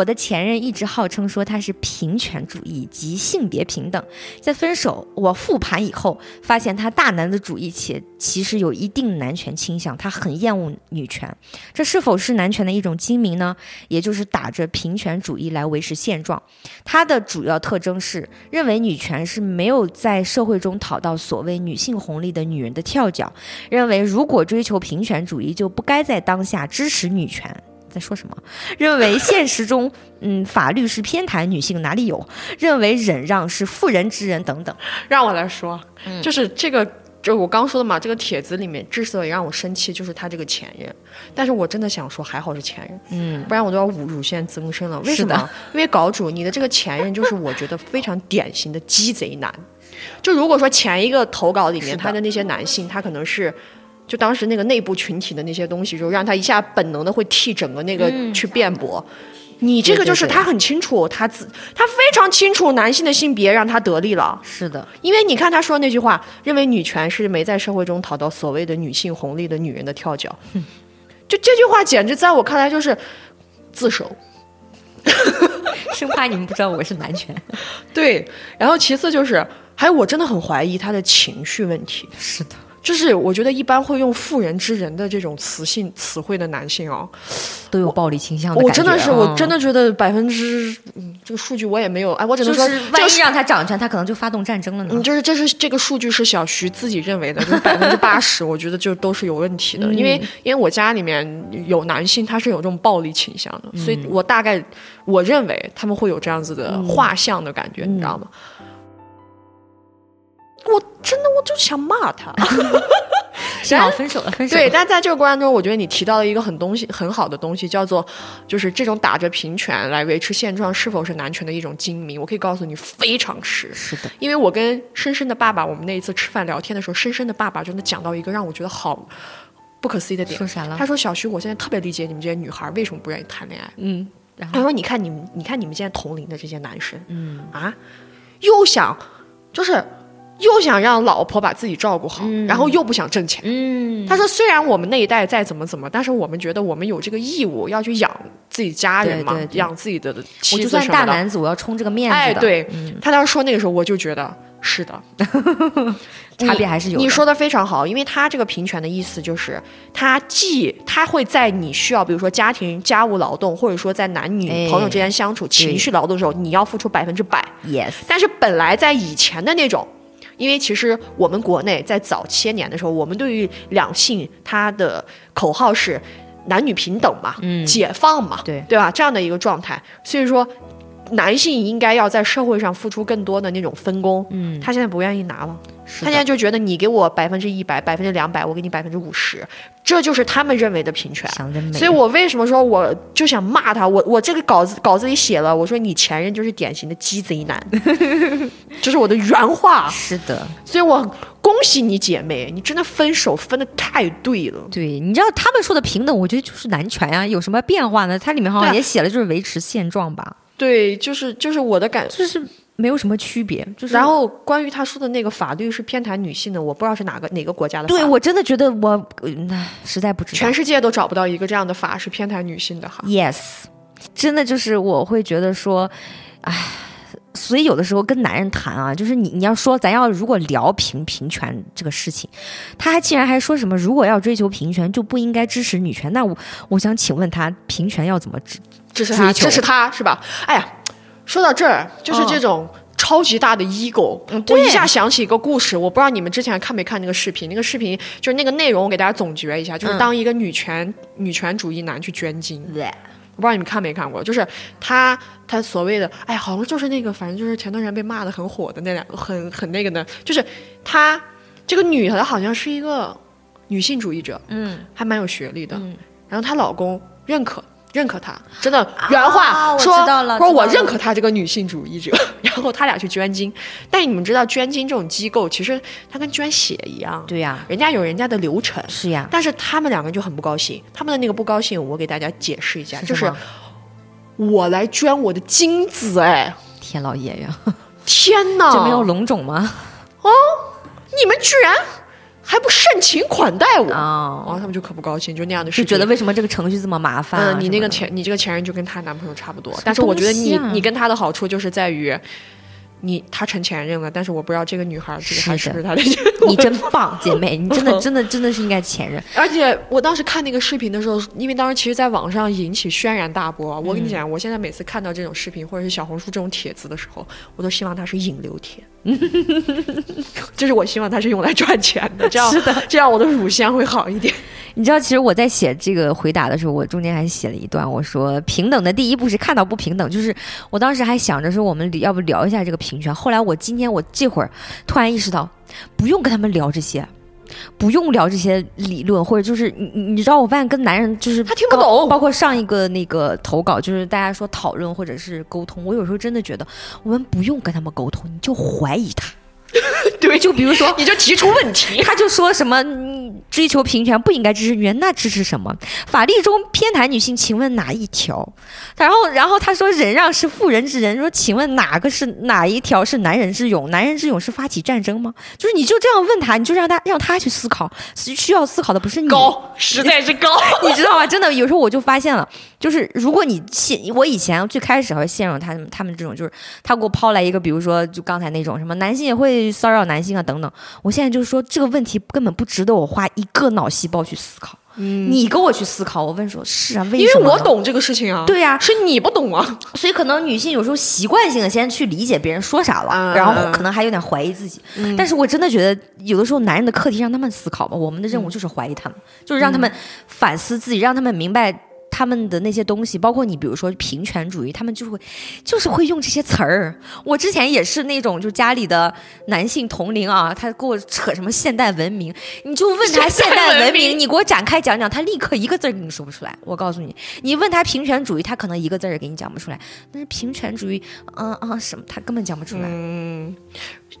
我的前任一直号称说他是平权主义及性别平等，在分手我复盘以后，发现他大男子主义且其实有一定男权倾向，他很厌恶女权，这是否是男权的一种精明呢？也就是打着平权主义来维持现状。他的主要特征是认为女权是没有在社会中讨到所谓女性红利的女人的跳脚，认为如果追求平权主义，就不该在当下支持女权。在说什么？认为现实中，嗯，法律是偏袒女性，哪里有？认为忍让是妇人之仁等等。让我来说，嗯就是这个，就我刚说的嘛，这个帖子里面之所以让我生气，就是他这个前任。但是我真的想说，还好是前任，嗯，不然我都要侮辱线增生了。为什么？因为稿主，你的这个前任就是我觉得非常典型的鸡贼男。就如果说前一个投稿里面他的那些男性，他可能是。就当时那个内部群体的那些东西，就让他一下本能的会替整个那个去辩驳。你这个就是他很清楚，他自他非常清楚男性的性别让他得利了。是的，因为你看他说那句话，认为女权是没在社会中讨到所谓的女性红利的女人的跳脚，就这句话简直在我看来就是自首。生怕你们不知道我是男权。对，然后其次就是，还有我真的很怀疑他的情绪问题，是的，就是我觉得一般会用妇人之仁的这种词性词汇的男性哦，都有暴力倾向的感觉。我真的是，我真的的觉得百分之，嗯，这个数据我也没有，哎，我只能说，就是万一让他掌权，他可能就发动战争了呢。嗯，就是这是这个数据是小徐自己认为的，就是百分之八十，我觉得就都是有问题的。因为因为我家里面有男性，他是有这种暴力倾向的，所以我大概我认为他们会有这样子的画像的感觉，你知道吗？我真的我就想骂他，幸好分手了，分手了。对，但在这个过程中，我觉得你提到了一个很东西很好的东西，叫做就是这种打着平权来维持现状是否是男权的一种精明。我可以告诉你，非常是。是的，因为我跟深深的爸爸，我们那一次吃饭聊天的时候，深深的爸爸真的讲到一个让我觉得好不可思议的点说。啥了？他说：“小徐，我现在特别理解你们这些女孩为什么不愿意谈恋爱。嗯，然后他说：你看你们，你看你们现在同龄的这些男生嗯啊，又想就是又想让老婆把自己照顾好，然后又不想挣钱。嗯，他说：“虽然我们那一代再怎么怎么，但是我们觉得我们有这个义务要去养自己家人嘛，对对对养自己的妻就算子什么的。大男子，我要冲这个面子哎，的。对、他当时说那个时候，我就觉得是的，差别还是有的。你说的非常好，因为他这个平权的意思就是，他既他会在你需要，比如说家庭家务劳动，或者说在男女哎朋友之间相处、情绪劳动的时候，你要付出百分之百。yes，但是本来在以前的那种，因为其实我们国内在早些年的时候，我们对于两性它的口号是男女平等嘛，嗯解放嘛，对对吧？这样的一个状态，所以说。男性应该要在社会上付出更多的那种分工，嗯，他现在不愿意拿了，他现在就觉得你给我百分之一百、百分之两百，我给你百分之五十，这就是他们认为的平权。所以我为什么说我就想骂他？我我这个稿子稿子里写了，我说你前任就是典型的鸡贼男，这是我的原话。是的，所以我恭喜你姐妹，你真的分手分的太对了。对，你知道他们说的平等，我觉得就是男权呀、有什么变化呢？它里面好像也写了，就是维持现状吧，对，就是就是我的感。就是没有什么区别。就是然后关于他说的那个法律是偏袒女性的，我不知道是哪个哪个国家的法。对我真的觉得我，嗯唉实在不知道全。世界都找不到一个这样的法是偏袒女性的哈。Yes，真的就是我会觉得说，唉，所以有的时候跟男人谈啊，就是你你要说咱要如果聊平平权这个事情，他还竟然还说什么如果要追求平权就不应该支持女权，那我我想请问他平权要怎么支？支持他，支持他是吧？哎呀，说到这儿，就是嗯。这种超级大的 ego，、我一下想起一个故事，我不知道你们之前看没看那个视频？那个视频就是那个内容，我给大家总结一下，就是嗯。当一个女权、女权主义男去捐精，对，我不知道你们看没看过，就是他他所谓的，哎，好像就是那个，反正就是前段时间被骂的很火的那两个，很很那个的，就是他这个女的好像是一个女性主义者，嗯，还蛮有学历的，嗯。然后她老公认可。认可她，真的原话、说说我认可她这个女性主义者，然后他俩去捐精。但你们知道，捐精这种机构其实它跟捐血一样，对呀、人家有人家的流程。是呀，但是他们两个就很不高兴，他们的那个不高兴，我给大家解释一下，就是我来捐我的精子，哎，天老爷呀，天哪，这没有龙种吗？哦你们居然还不盛情款待我，啊、然后他们就可不高兴，就那样的事情。就觉得为什么这个程序这么麻烦、啊？嗯，你那个前你这个前任就跟她男朋友差不多，但是我觉得你、啊你跟他的好处就是在于。你他成前任了，但是我不知道这个女孩这个还是是的不是他的。你真棒，姐妹，你真的真的真的是应该前任。而且我当时看那个视频的时候，因为当时其实在网上引起轩然大波。我跟你嗯讲，我现在每次看到这种视频或者是小红书这种帖子的时候，我都希望它是引流帖，就是我希望它是用来赚钱的，这样这样我的乳腺会好一点。你知道，其实我在写这个回答的时候，我中间还写了一段，我说平等的第一步是看到不平等，就是我当时还想着说我们要不聊一下这个平权。后来我今天我这会儿突然意识到，不用跟他们聊这些。不用聊这些理论，或者就是你你你知道，我发现跟男人就是他听不懂包括上一个那个投稿，就是大家说讨论或者是沟通，我有时候真的觉得我们不用跟他们沟通，你就怀疑他。对，就比如说，你就提出问题。他就说什么嗯追求平权不应该支持女人，那支持什么？法律中偏袒女性，请问哪一条？然后，然后他说忍让是妇人之仁，说请问哪个是哪一条是男人之勇？男人之勇是发起战争吗？就是你就这样问他，你就让他让他去思考，需要思考的不是你。高，实在是高。你知道吗？真的，有时候我就发现了，就是如果你陷，我以前最开始会陷入他们他们这种，就是他给我抛来一个，比如说就刚才那种什么男性也会骚扰男性啊等等，我现在就是说这个问题根本不值得我花一个脑细胞去思考。嗯，你跟我去思考，我问说，是啊，为因什么因？为我懂这个事情啊。对呀是你不懂啊。所以可能女性有时候习惯性的先去理解别人说啥了，嗯然后可能还有点怀疑自己。但是我真的觉得，有的时候男人的课题让他们思考吧，我们的任务就是怀疑他们，就是让他们反思自己，让他们明白。他们的那些东西，包括你，比如说平权主义，他们就会，就是会用这些词儿。我之前也是那种，就家里的男性同龄啊，他给我扯什么现代文明，你就问他现现代文明，你给我展开讲讲，他立刻一个字儿给你说不出来。我告诉你，你问他平权主义，他可能一个字儿也给你讲不出来。但是平权主义，啊啊什么，他根本讲不出来。嗯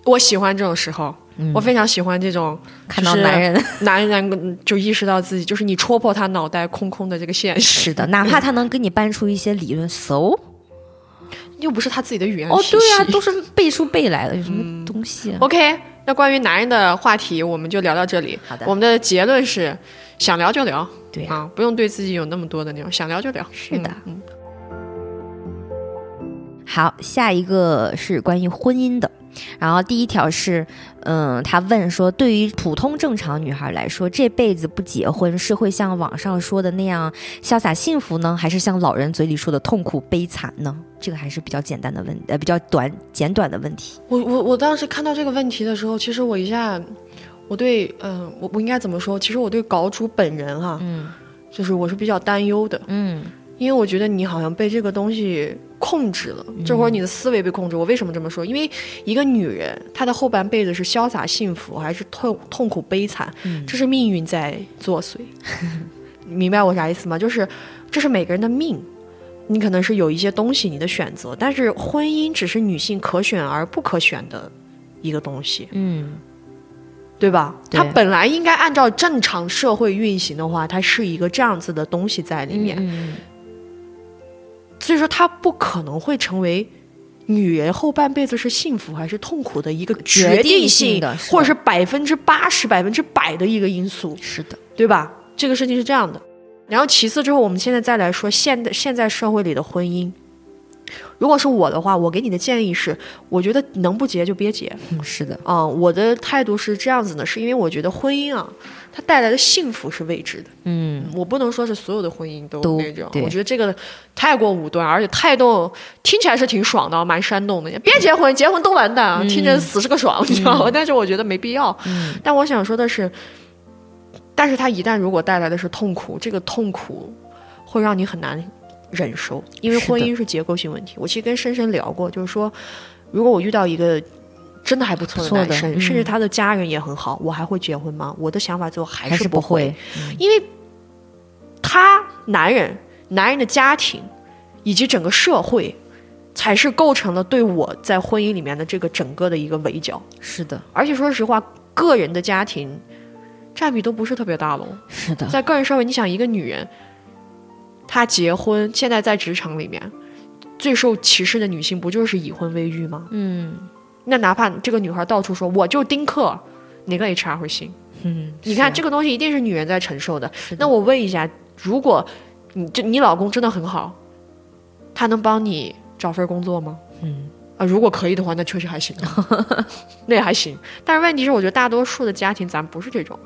我喜欢这种时候，嗯。我非常喜欢这种看到男人，男人就意识到自己，就是你戳破他脑袋空空的这个现实，是的，哪怕他能给你搬出一些理论，so？又不是他自己的语言哦，对呀、都是背书背来的，有什么东西、啊？OK，那关于男人的话题，我们就聊到这里。好的。我们的结论是，想聊就聊，对呀、啊，不用对自己有那么多的那种，想聊就聊。是的。嗯。好，下一个是关于婚姻的。然后第一条是，嗯，他问说，对于普通正常女孩来说，这辈子不结婚是会像网上说的那样潇洒幸福呢，还是像老人嘴里说的痛苦悲惨呢？这个还是比较简单的问，呃，比较短简短的问题。我我我当时看到这个问题的时候，其实我一下，我对，嗯、我我应该怎么说？其实我对稿主本人哈、嗯就是我是比较担忧的，嗯因为我觉得你好像被这个东西控制了，这会儿你的思维被控制。我为什么这么说？因为一个女人，她的后半辈子是潇洒幸福，还是痛痛苦悲惨，嗯这是命运在作祟。你 明白我啥意思吗？就是这是每个人的命。你可能是有一些东西你的选择，但是婚姻只是女性可选而不可选的一个东西，嗯，对吧？对它本来应该按照正常社会运行的话，它是一个这样子的东西在里面。嗯所以说，它不可能会成为女人后半辈子是幸福还是痛苦的一个决决定性性的的或者是百分之八十、百分之百的一个因素，是的，对吧？这个事情是这样的。然后其次之后，我们现在再来说现代现在社会里的婚姻。如果是我的话，我给你的建议是，我觉得能不结就别结。嗯 是的，啊、我的态度是这样子的，是因为我觉得婚姻啊，它带来的幸福是未知的。嗯我不能说是所有的婚姻都都那种，我觉得这个太过武断，而且太动，听起来是挺爽的，蛮煽动的。别结婚，结婚都完蛋，啊听着死是个爽，你知道吗？但是我觉得没必要。嗯但我想说的是，但是它一旦如果带来的是痛苦，这个痛苦会让你很难忍受，因为婚姻是结构性问题。我其实跟深深聊过，就是说，如果我遇到一个。真的还不错的男生，嗯甚至他的家人也很好，我还会结婚吗？我的想法最后还还是不是会，会，因为他男人、男人的家庭以及整个社会，才是构成了对我在婚姻里面的这个整个的一个围剿。是的，而且说实话，个人的家庭占比都不是特别大喽。是的，在个人社会，你想一个女人，她结婚，现在在职场里面最受歧视的女性，不就是已婚未育吗？嗯那哪怕这个女孩到处说我就丁克，哪个 HR 会信？嗯，你看这个东西一定是女人在承受的。的那我问一下，如果你这你老公真的很好，他能帮你找份工作吗？嗯啊，如果可以的话，那确实还行啊，那也还行。但是问题是，我觉得大多数的家庭咱不是这种，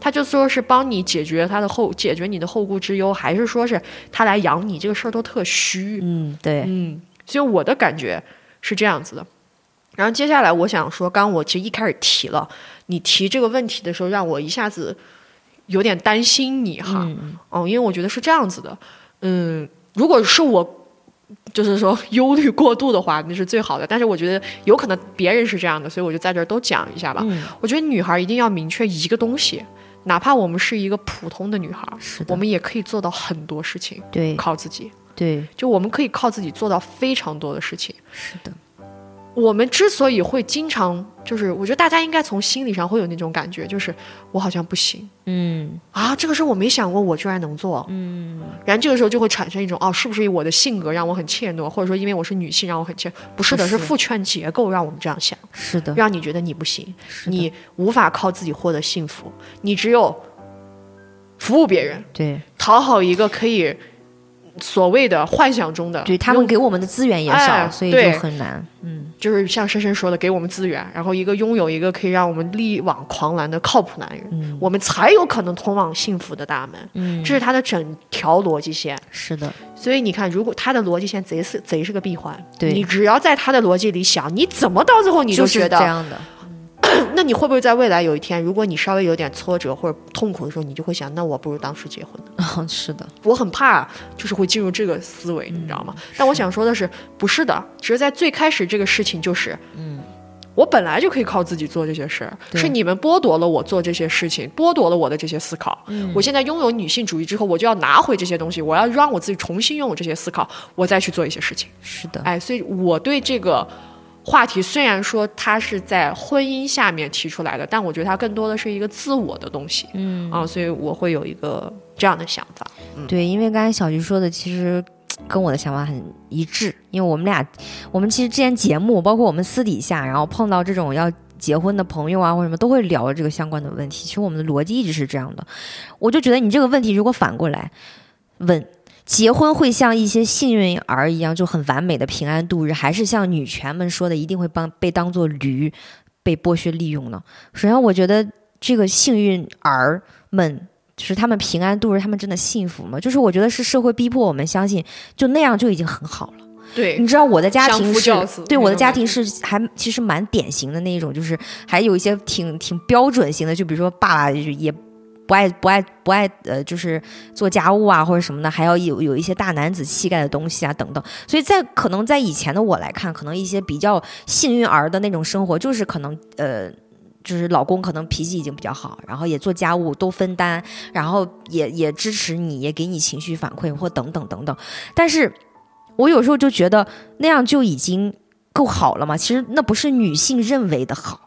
他就说是帮你解决他的后解决你的后顾之忧，还是说是他来养你，这个事儿都特虚。嗯，对，嗯，所以我的感觉是这样子的。然后接下来我想说，刚刚我其实一开始提了，你提这个问题的时候，让我一下子有点担心你哈。嗯哦，因为我觉得是这样子的，嗯，如果是我，就是说忧虑过度的话，那是最好的。但是我觉得有可能别人是这样的，所以我就在这儿都讲一下吧。嗯，我觉得女孩一定要明确一个东西，哪怕我们是一个普通的女孩，是，我们也可以做到很多事情，对靠自己。对就我们可以靠自己做到非常多的事情。是的，我们之所以会经常，就是我觉得大家应该从心理上会有那种感觉，就是我好像不行。嗯。啊，这个事儿我没想过我居然能做，嗯，然后这个时候就会产生一种哦，是不是我的性格让我很怯懦，或者说因为我是女性让我很怯？不是的，是是父权结构让我们这样想，是的，让你觉得你不行，你无法靠自己获得幸福，你只有服务别人，对。讨好一个可以所谓的幻想中的，对，他们给我们的资源也少，哎所以就很难。嗯，就是像深深说的，给我们资源，然后一个拥有一个可以让我们力挽狂澜的靠谱男人，嗯我们才有可能通往幸福的大门。嗯，这是他的整条逻辑线。是的，所以你看，如果他的逻辑线贼是贼是个闭环，对你只要在他的逻辑里想，你怎么到最后你就就是觉得，这样的。那你会不会在未来有一天，如果你稍微有点挫折或者痛苦的时候，你就会想，那我不如当时结婚呢？哦，是的，我很怕，就是会进入这个思维，你知道吗？但我想说的是，不是的，只是在最开始这个事情就是，嗯，我本来就可以靠自己做这些事儿，是你们剥夺了我做这些事情，剥夺了我的这些思考。嗯我现在拥有女性主义之后，我就要拿回这些东西，我要让我自己重新拥有这些思考，我再去做一些事情。是的，哎，所以我对这个话题虽然说它是在婚姻下面提出来的，但我觉得它更多的是一个自我的东西。嗯，啊，所以我会有一个这样的想法。对，因为刚才小菊说的，其实跟我的想法很一致。因为我们俩，我们其实之前节目，包括我们私底下，然后碰到这种要结婚的朋友啊，或者什么，都会聊这个相关的问题。其实我们的逻辑一直是这样的。我就觉得你这个问题如果反过来问。结婚会像一些幸运儿一样就很完美的平安度日，还是像女权们说的一定会帮被当做驴被剥削利用呢？首先，我觉得这个幸运儿们就是他们平安度日，他们真的幸福吗？就是我觉得是社会逼迫我们相信，就那样就已经很好了。对你知道我的家庭是对我的家庭是还其实蛮典型的那一种，就是还有一些挺挺标准型的，就比如说爸爸就也。不爱不爱不爱呃，就是做家务啊或者什么的，还要有有一些大男子气概的东西啊等等。所以在可能在以前的我来看，可能一些比较幸运儿的那种生活，就是可能呃。就是老公可能脾气已经比较好，然后也做家务都分担，然后也也支持你，也给你情绪反馈或等等等等。但是我有时候就觉得那样就已经够好了嘛？其实那不是女性认为的好，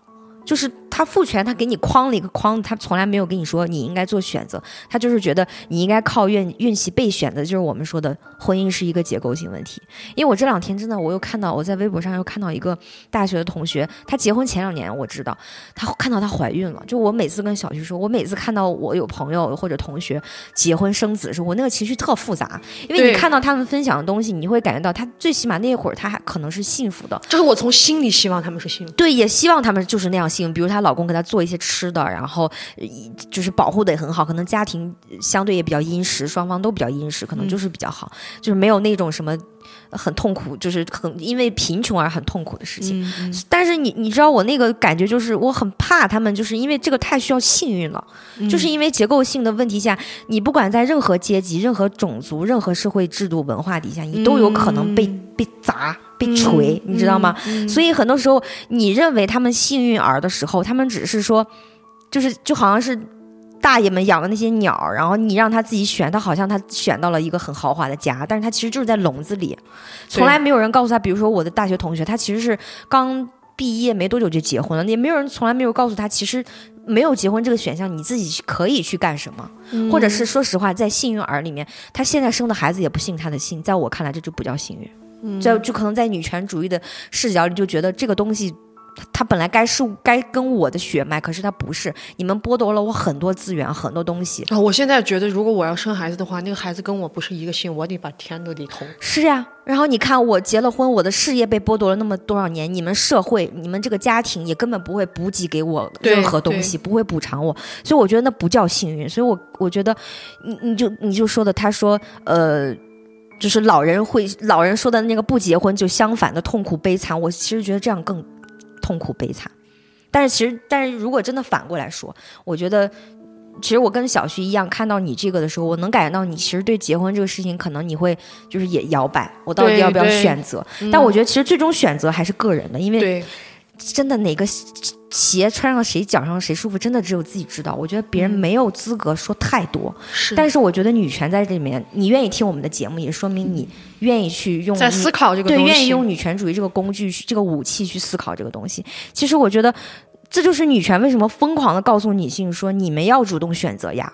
就是他父权，他给你框了一个框，他从来没有跟你说你应该做选择，他就是觉得你应该靠运运气被选择，就是我们说的婚姻是一个结构性问题。因为我这两天真的我又看到我在微博上又看到一个大学的同学，她结婚前两年我知道，她看到她怀孕了，就我每次跟小徐说，我每次看到我有朋友或者同学结婚生子的时候，我那个情绪特复杂，因为你看到他们分享的东西，你会感觉到他最起码那会儿他还可能是幸福的，就是我从心里希望他们是幸福。对，也希望他们就是那样幸福。比如她老公给她做一些吃的，然后呃就是保护的也很好，可能家庭相对也比较殷实，双方都比较殷实，可能嗯就是比较好，就是没有那种什么很痛苦，就是很因为贫穷而很痛苦的事情。嗯，但是你你知道我那个感觉就是我很怕他们，就是因为这个太需要幸运了，嗯就是因为结构性的问题下，你不管在任何阶级、任何种族、任何社会制度文化底下，你都有可能被、嗯被砸、被锤，你知道吗？所以很多时候，你认为他们幸运儿的时候，他们只是说，就是就好像是大爷们养的那些鸟，然后你让他自己选，他好像他选到了一个很豪华的家，但是他其实就是在笼子里，从来没有人告诉他。比如说我的大学同学，他其实是刚毕业没多久就结婚了，也没有人从来没有告诉他，其实没有结婚这个选项，你自己可以去干什么，嗯或者是说实话，在幸运儿里面，他现在生的孩子也不姓他的姓，在我看来这就不叫幸运。就就可能在女权主义的视角里，就觉得这个东西。它本来该是该跟我的血脉，可是它不是。你们剥夺了我很多资源，很多东西。啊，我现在觉得，如果我要生孩子的话，那个孩子跟我不是一个姓，我得把天都得投。是呀，然后你看，我结了婚，我的事业被剥夺了那么多少年，你们社会，你们这个家庭也根本不会补给给我任何东西，不会补偿我。所以我觉得那不叫幸运。所以我我觉得，你你就你就说的，他说，呃，就是老人会老人说的那个不结婚就相反的痛苦悲惨。我其实觉得这样更。痛苦悲惨，但是其实，但是如果真的反过来说，我觉得，其实我跟小徐一样，看到你这个的时候，我能感觉到你其实对结婚这个事情，可能你会就是也摇摆，我到底要不要选择？但我觉得其实最终选择还是个人的，因为真的哪个。鞋穿上谁脚上谁舒服，真的只有自己知道。我觉得别人没有资格说太多。是，但是我觉得女权在这里面，你愿意听我们的节目，也说明你愿意去用在思考这个对，愿意用女权主义这个工具、这个武器去思考这个东西。其实我觉得，这就是女权为什么疯狂的告诉女性说，你们要主动选择呀。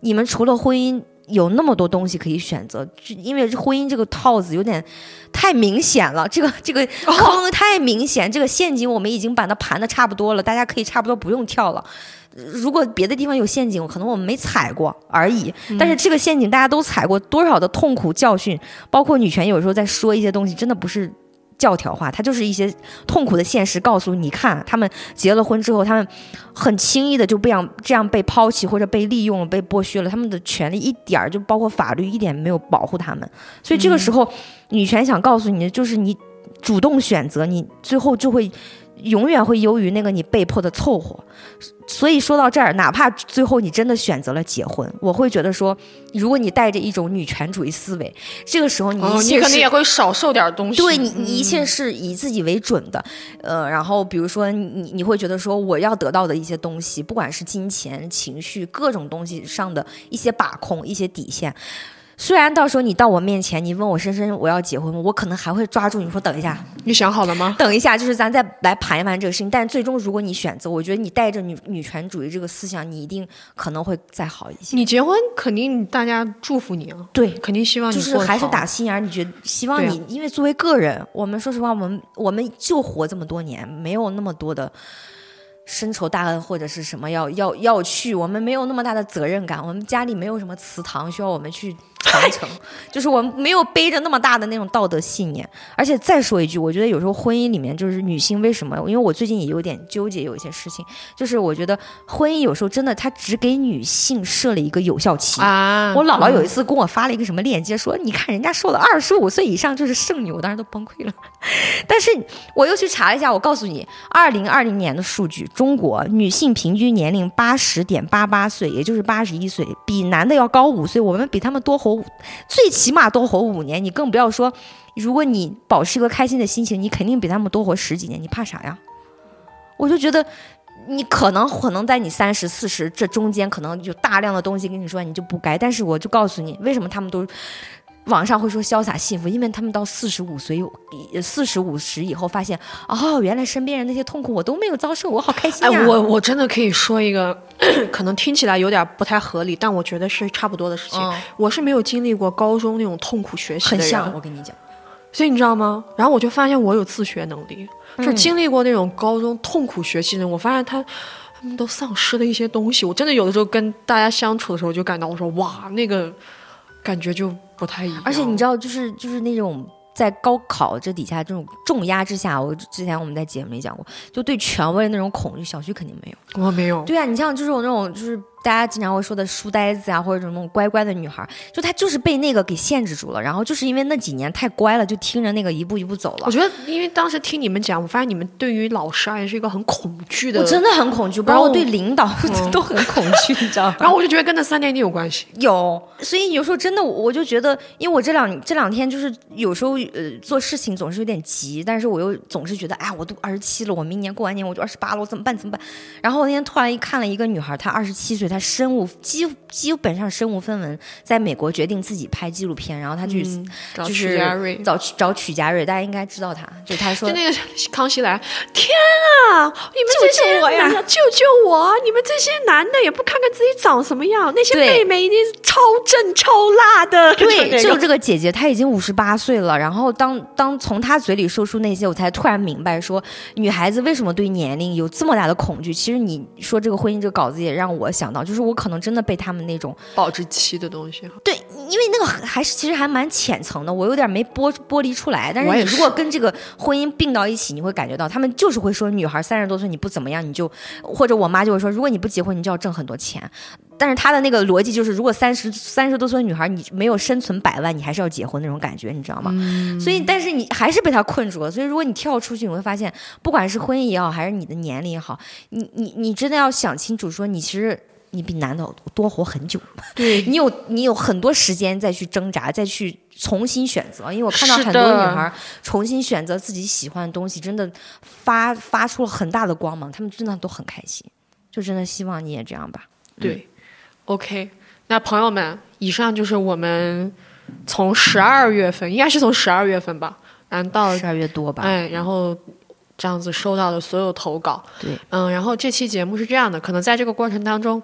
你们除了婚姻。有那么多东西可以选择，因为婚姻这个套子有点太明显了，这个这个坑太明显，这个陷阱我们已经把它盘的差不多了，大家可以差不多不用跳了。如果别的地方有陷阱，可能我们没踩过而已。但是这个陷阱大家都踩过，多少的痛苦教训，包括女权有时候在说一些东西，真的不是。教条化，它就是一些痛苦的现实，告诉你看，他们结了婚之后，他们很轻易的就这样这样被抛弃或者被利用、被剥削了，他们的权利一点儿就包括法律一点没有保护他们。所以这个时候，女权想告诉你的就是，你主动选择，你最后就会。永远会优于那个你被迫的凑合，所以说到这儿，哪怕最后你真的选择了结婚，我会觉得说，如果你带着一种女权主义思维，这个时候你你可能也会少受点东西。对你，你一切是以自己为准的，呃，然后比如说你你会觉得说，我要得到的一些东西，不管是金钱、情绪各种东西上的一些把控、一些底线。虽然到时候你到我面前，你问我深深我要结婚吗？我可能还会抓住你说等一下，你想好了吗？等一下，就是咱再来盘一盘这个事情。但最终如果你选择，我觉得你带着女女权主义这个思想，你一定可能会再好一些。你结婚肯定大家祝福你啊，对，肯定希望你就是还是打心眼儿，你觉得希望你，因为作为个人，我们说实话，我们我们就活这么多年，没有那么多的。深仇大恨或者是什么要要要去，我们没有那么大的责任感，我们家里没有什么祠堂需要我们去传承，就是我们没有背着那么大的那种道德信念。而且再说一句，我觉得有时候婚姻里面就是女性为什么？因为我最近也有点纠结，有一些事情，就是我觉得婚姻有时候真的它只给女性设了一个有效期啊。我姥姥有一次跟我发了一个什么链接，说你看人家说了二十五岁以上就是剩女，我当时都崩溃了。但是我又去查了一下，我告诉你，二零二零年的数据。中国女性平均年龄八十点八八岁，也就是八十一岁，比男的要高五岁。我们比他们多活，最起码多活五年。你更不要说，如果你保持一个开心的心情，你肯定比他们多活十几年。你怕啥呀？我就觉得，你可能可能在你三十四十这中间，可能有大量的东西跟你说，你就不该。但是我就告诉你，为什么他们都。网上会说潇洒幸福，因为他们到四十五岁、四十五十以后，发现哦，原来身边人那些痛苦我都没有遭受，我好开心呀！哎，我我真的可以说一个，可能听起来有点不太合理，但我觉得是差不多的事情。我是没有经历过高中那种痛苦学习的人，很像我跟你讲。所以你知道吗？然后我就发现我有自学能力，就经历过那种高中痛苦学习的人，我发现他他们都丧失了一些东西。我真的有的时候跟大家相处的时候，就感到我说哇，那个感觉就。不太一样，而且你知道，就是就是那种在高考这底下这种重压之下，我之前我们在节目里讲过，就对权威的那种恐惧，小旭肯定没有，我没有。对啊，你像就是我那种就是。大家经常会说的书呆子啊，或者这种那种乖乖的女孩，就她就是被那个给限制住了，然后就是因为那几年太乖了，就听着那个一步一步走了。我觉得，因为当时听你们讲，我发现你们对于老师而言是一个很恐惧的，我真的很恐惧，包括对领导 都很恐惧，你知道吗？然后我就觉得跟那三年一定有关系。有，所以有时候真的，我就觉得，因为我这两这两天就是有时候呃做事情总是有点急，但是我又总是觉得，哎，我都二十七了，我明年过完年我就二十八了，我怎么办？怎么办？然后我那天突然一看了一个女孩，她二十七岁，她。他身无基基本上身无分文，在美国决定自己拍纪录片，然后他去、嗯找曲就是家瑞找找曲家瑞，大家应该知道他，就他说就那个康熙来，天啊！你们这些救救我呀救救我！你们这些男的也不看看自己长什么样，那些妹妹一定是超正超辣的。对，就就这个姐姐，她已经五十八岁了。然后当当从她嘴里说出那些，我才突然明白说，女孩子为什么对年龄有这么大的恐惧。其实你说这个婚姻这个稿子也让我想到，就是我可能真的被他们那种保质期的东西。对，因为那个还是其实还蛮浅层的，我有点没剥剥离出来。但是你如果跟这个婚姻并到一起，你会感觉到他们就是会说，女孩三十多岁你不怎么样，你就或者我妈就会说，如果你不结婚，你就要挣很多钱。但是她的那个逻辑就是，如果三十三十多岁的女孩你没有生存百万，你还是要结婚那种感觉，你知道吗？所以，但是你还是被她困住了。所以，如果你跳出去，你会发现，不管是婚姻也好，还是你的年龄也好，你你你真的要想清楚，说你其实你比男的多活很久。对，你有你有很多时间再去挣扎，再去重新选择。因为我看到很多女的孩重新选择自己喜欢的东西，真的发发出了很大的光芒，她们真的都很开心。就真的希望你也这样吧。对，OK，那朋友们，以上就是我们从十二月份，应该是从十二月份吧，然后到十二月多吧，哎，然后这样子收到的所有投稿，对，嗯，然后这期节目是这样的，可能在这个过程当中。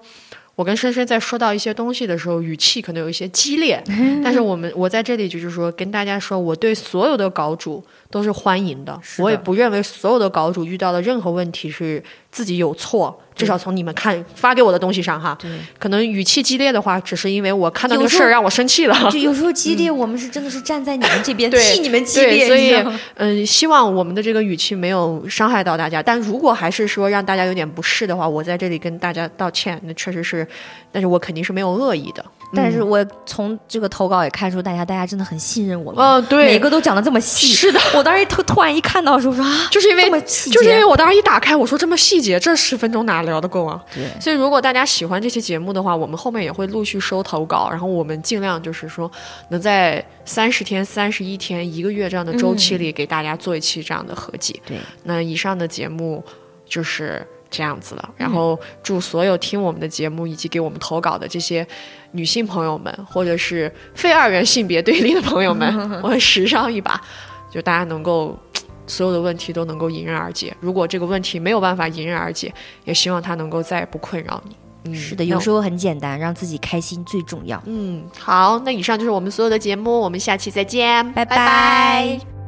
我跟深深在说到一些东西的时候，语气可能有一些激烈，但是我们我在这里就是说跟大家说，我对所有的稿主都是欢迎的，的我也不认为所有的稿主遇到的任何问题是自己有错，至少从你们看发给我的东西上哈，对。可能语气激烈的话，只是因为我看到这个事儿让我生气了。就有时候激烈，我们是真的是站在你们这边，对替你们激，烈，所以嗯，希望我们的这个语气没有伤害到大家。但如果还是说让大家有点不适的话，我在这里跟大家道歉。那确实是，但是我肯定是没有恶意的。但是我从这个投稿也看出，大家大家真的很信任我们，嗯，对，每个都讲的这么细。是的，我当时突突然一看到的时候说啊，就是因为就是因为我当时一打开，我说这么细节，这十分钟哪聊得够啊？对。所以如果大家喜欢这期节目的话，我们后面也会陆续收投稿，然后我们尽量就是说能在三十天、三十一天、一个月这样的周期里给大家做一期这样的合集。对，那以上的节目就是这样子了。然后祝所有听我们的节目以及给我们投稿的这些女性朋友们，或者是非二元性别对立的朋友们，我们时尚一把，就大家能够。所有的问题都能够迎刃而解。如果这个问题没有办法迎刃而解，也希望它能够再也不困扰你。嗯，是的，有时候很简单，让自己开心最重要。嗯，好，那以上就是我们所有的节目，我们下期再见，拜拜拜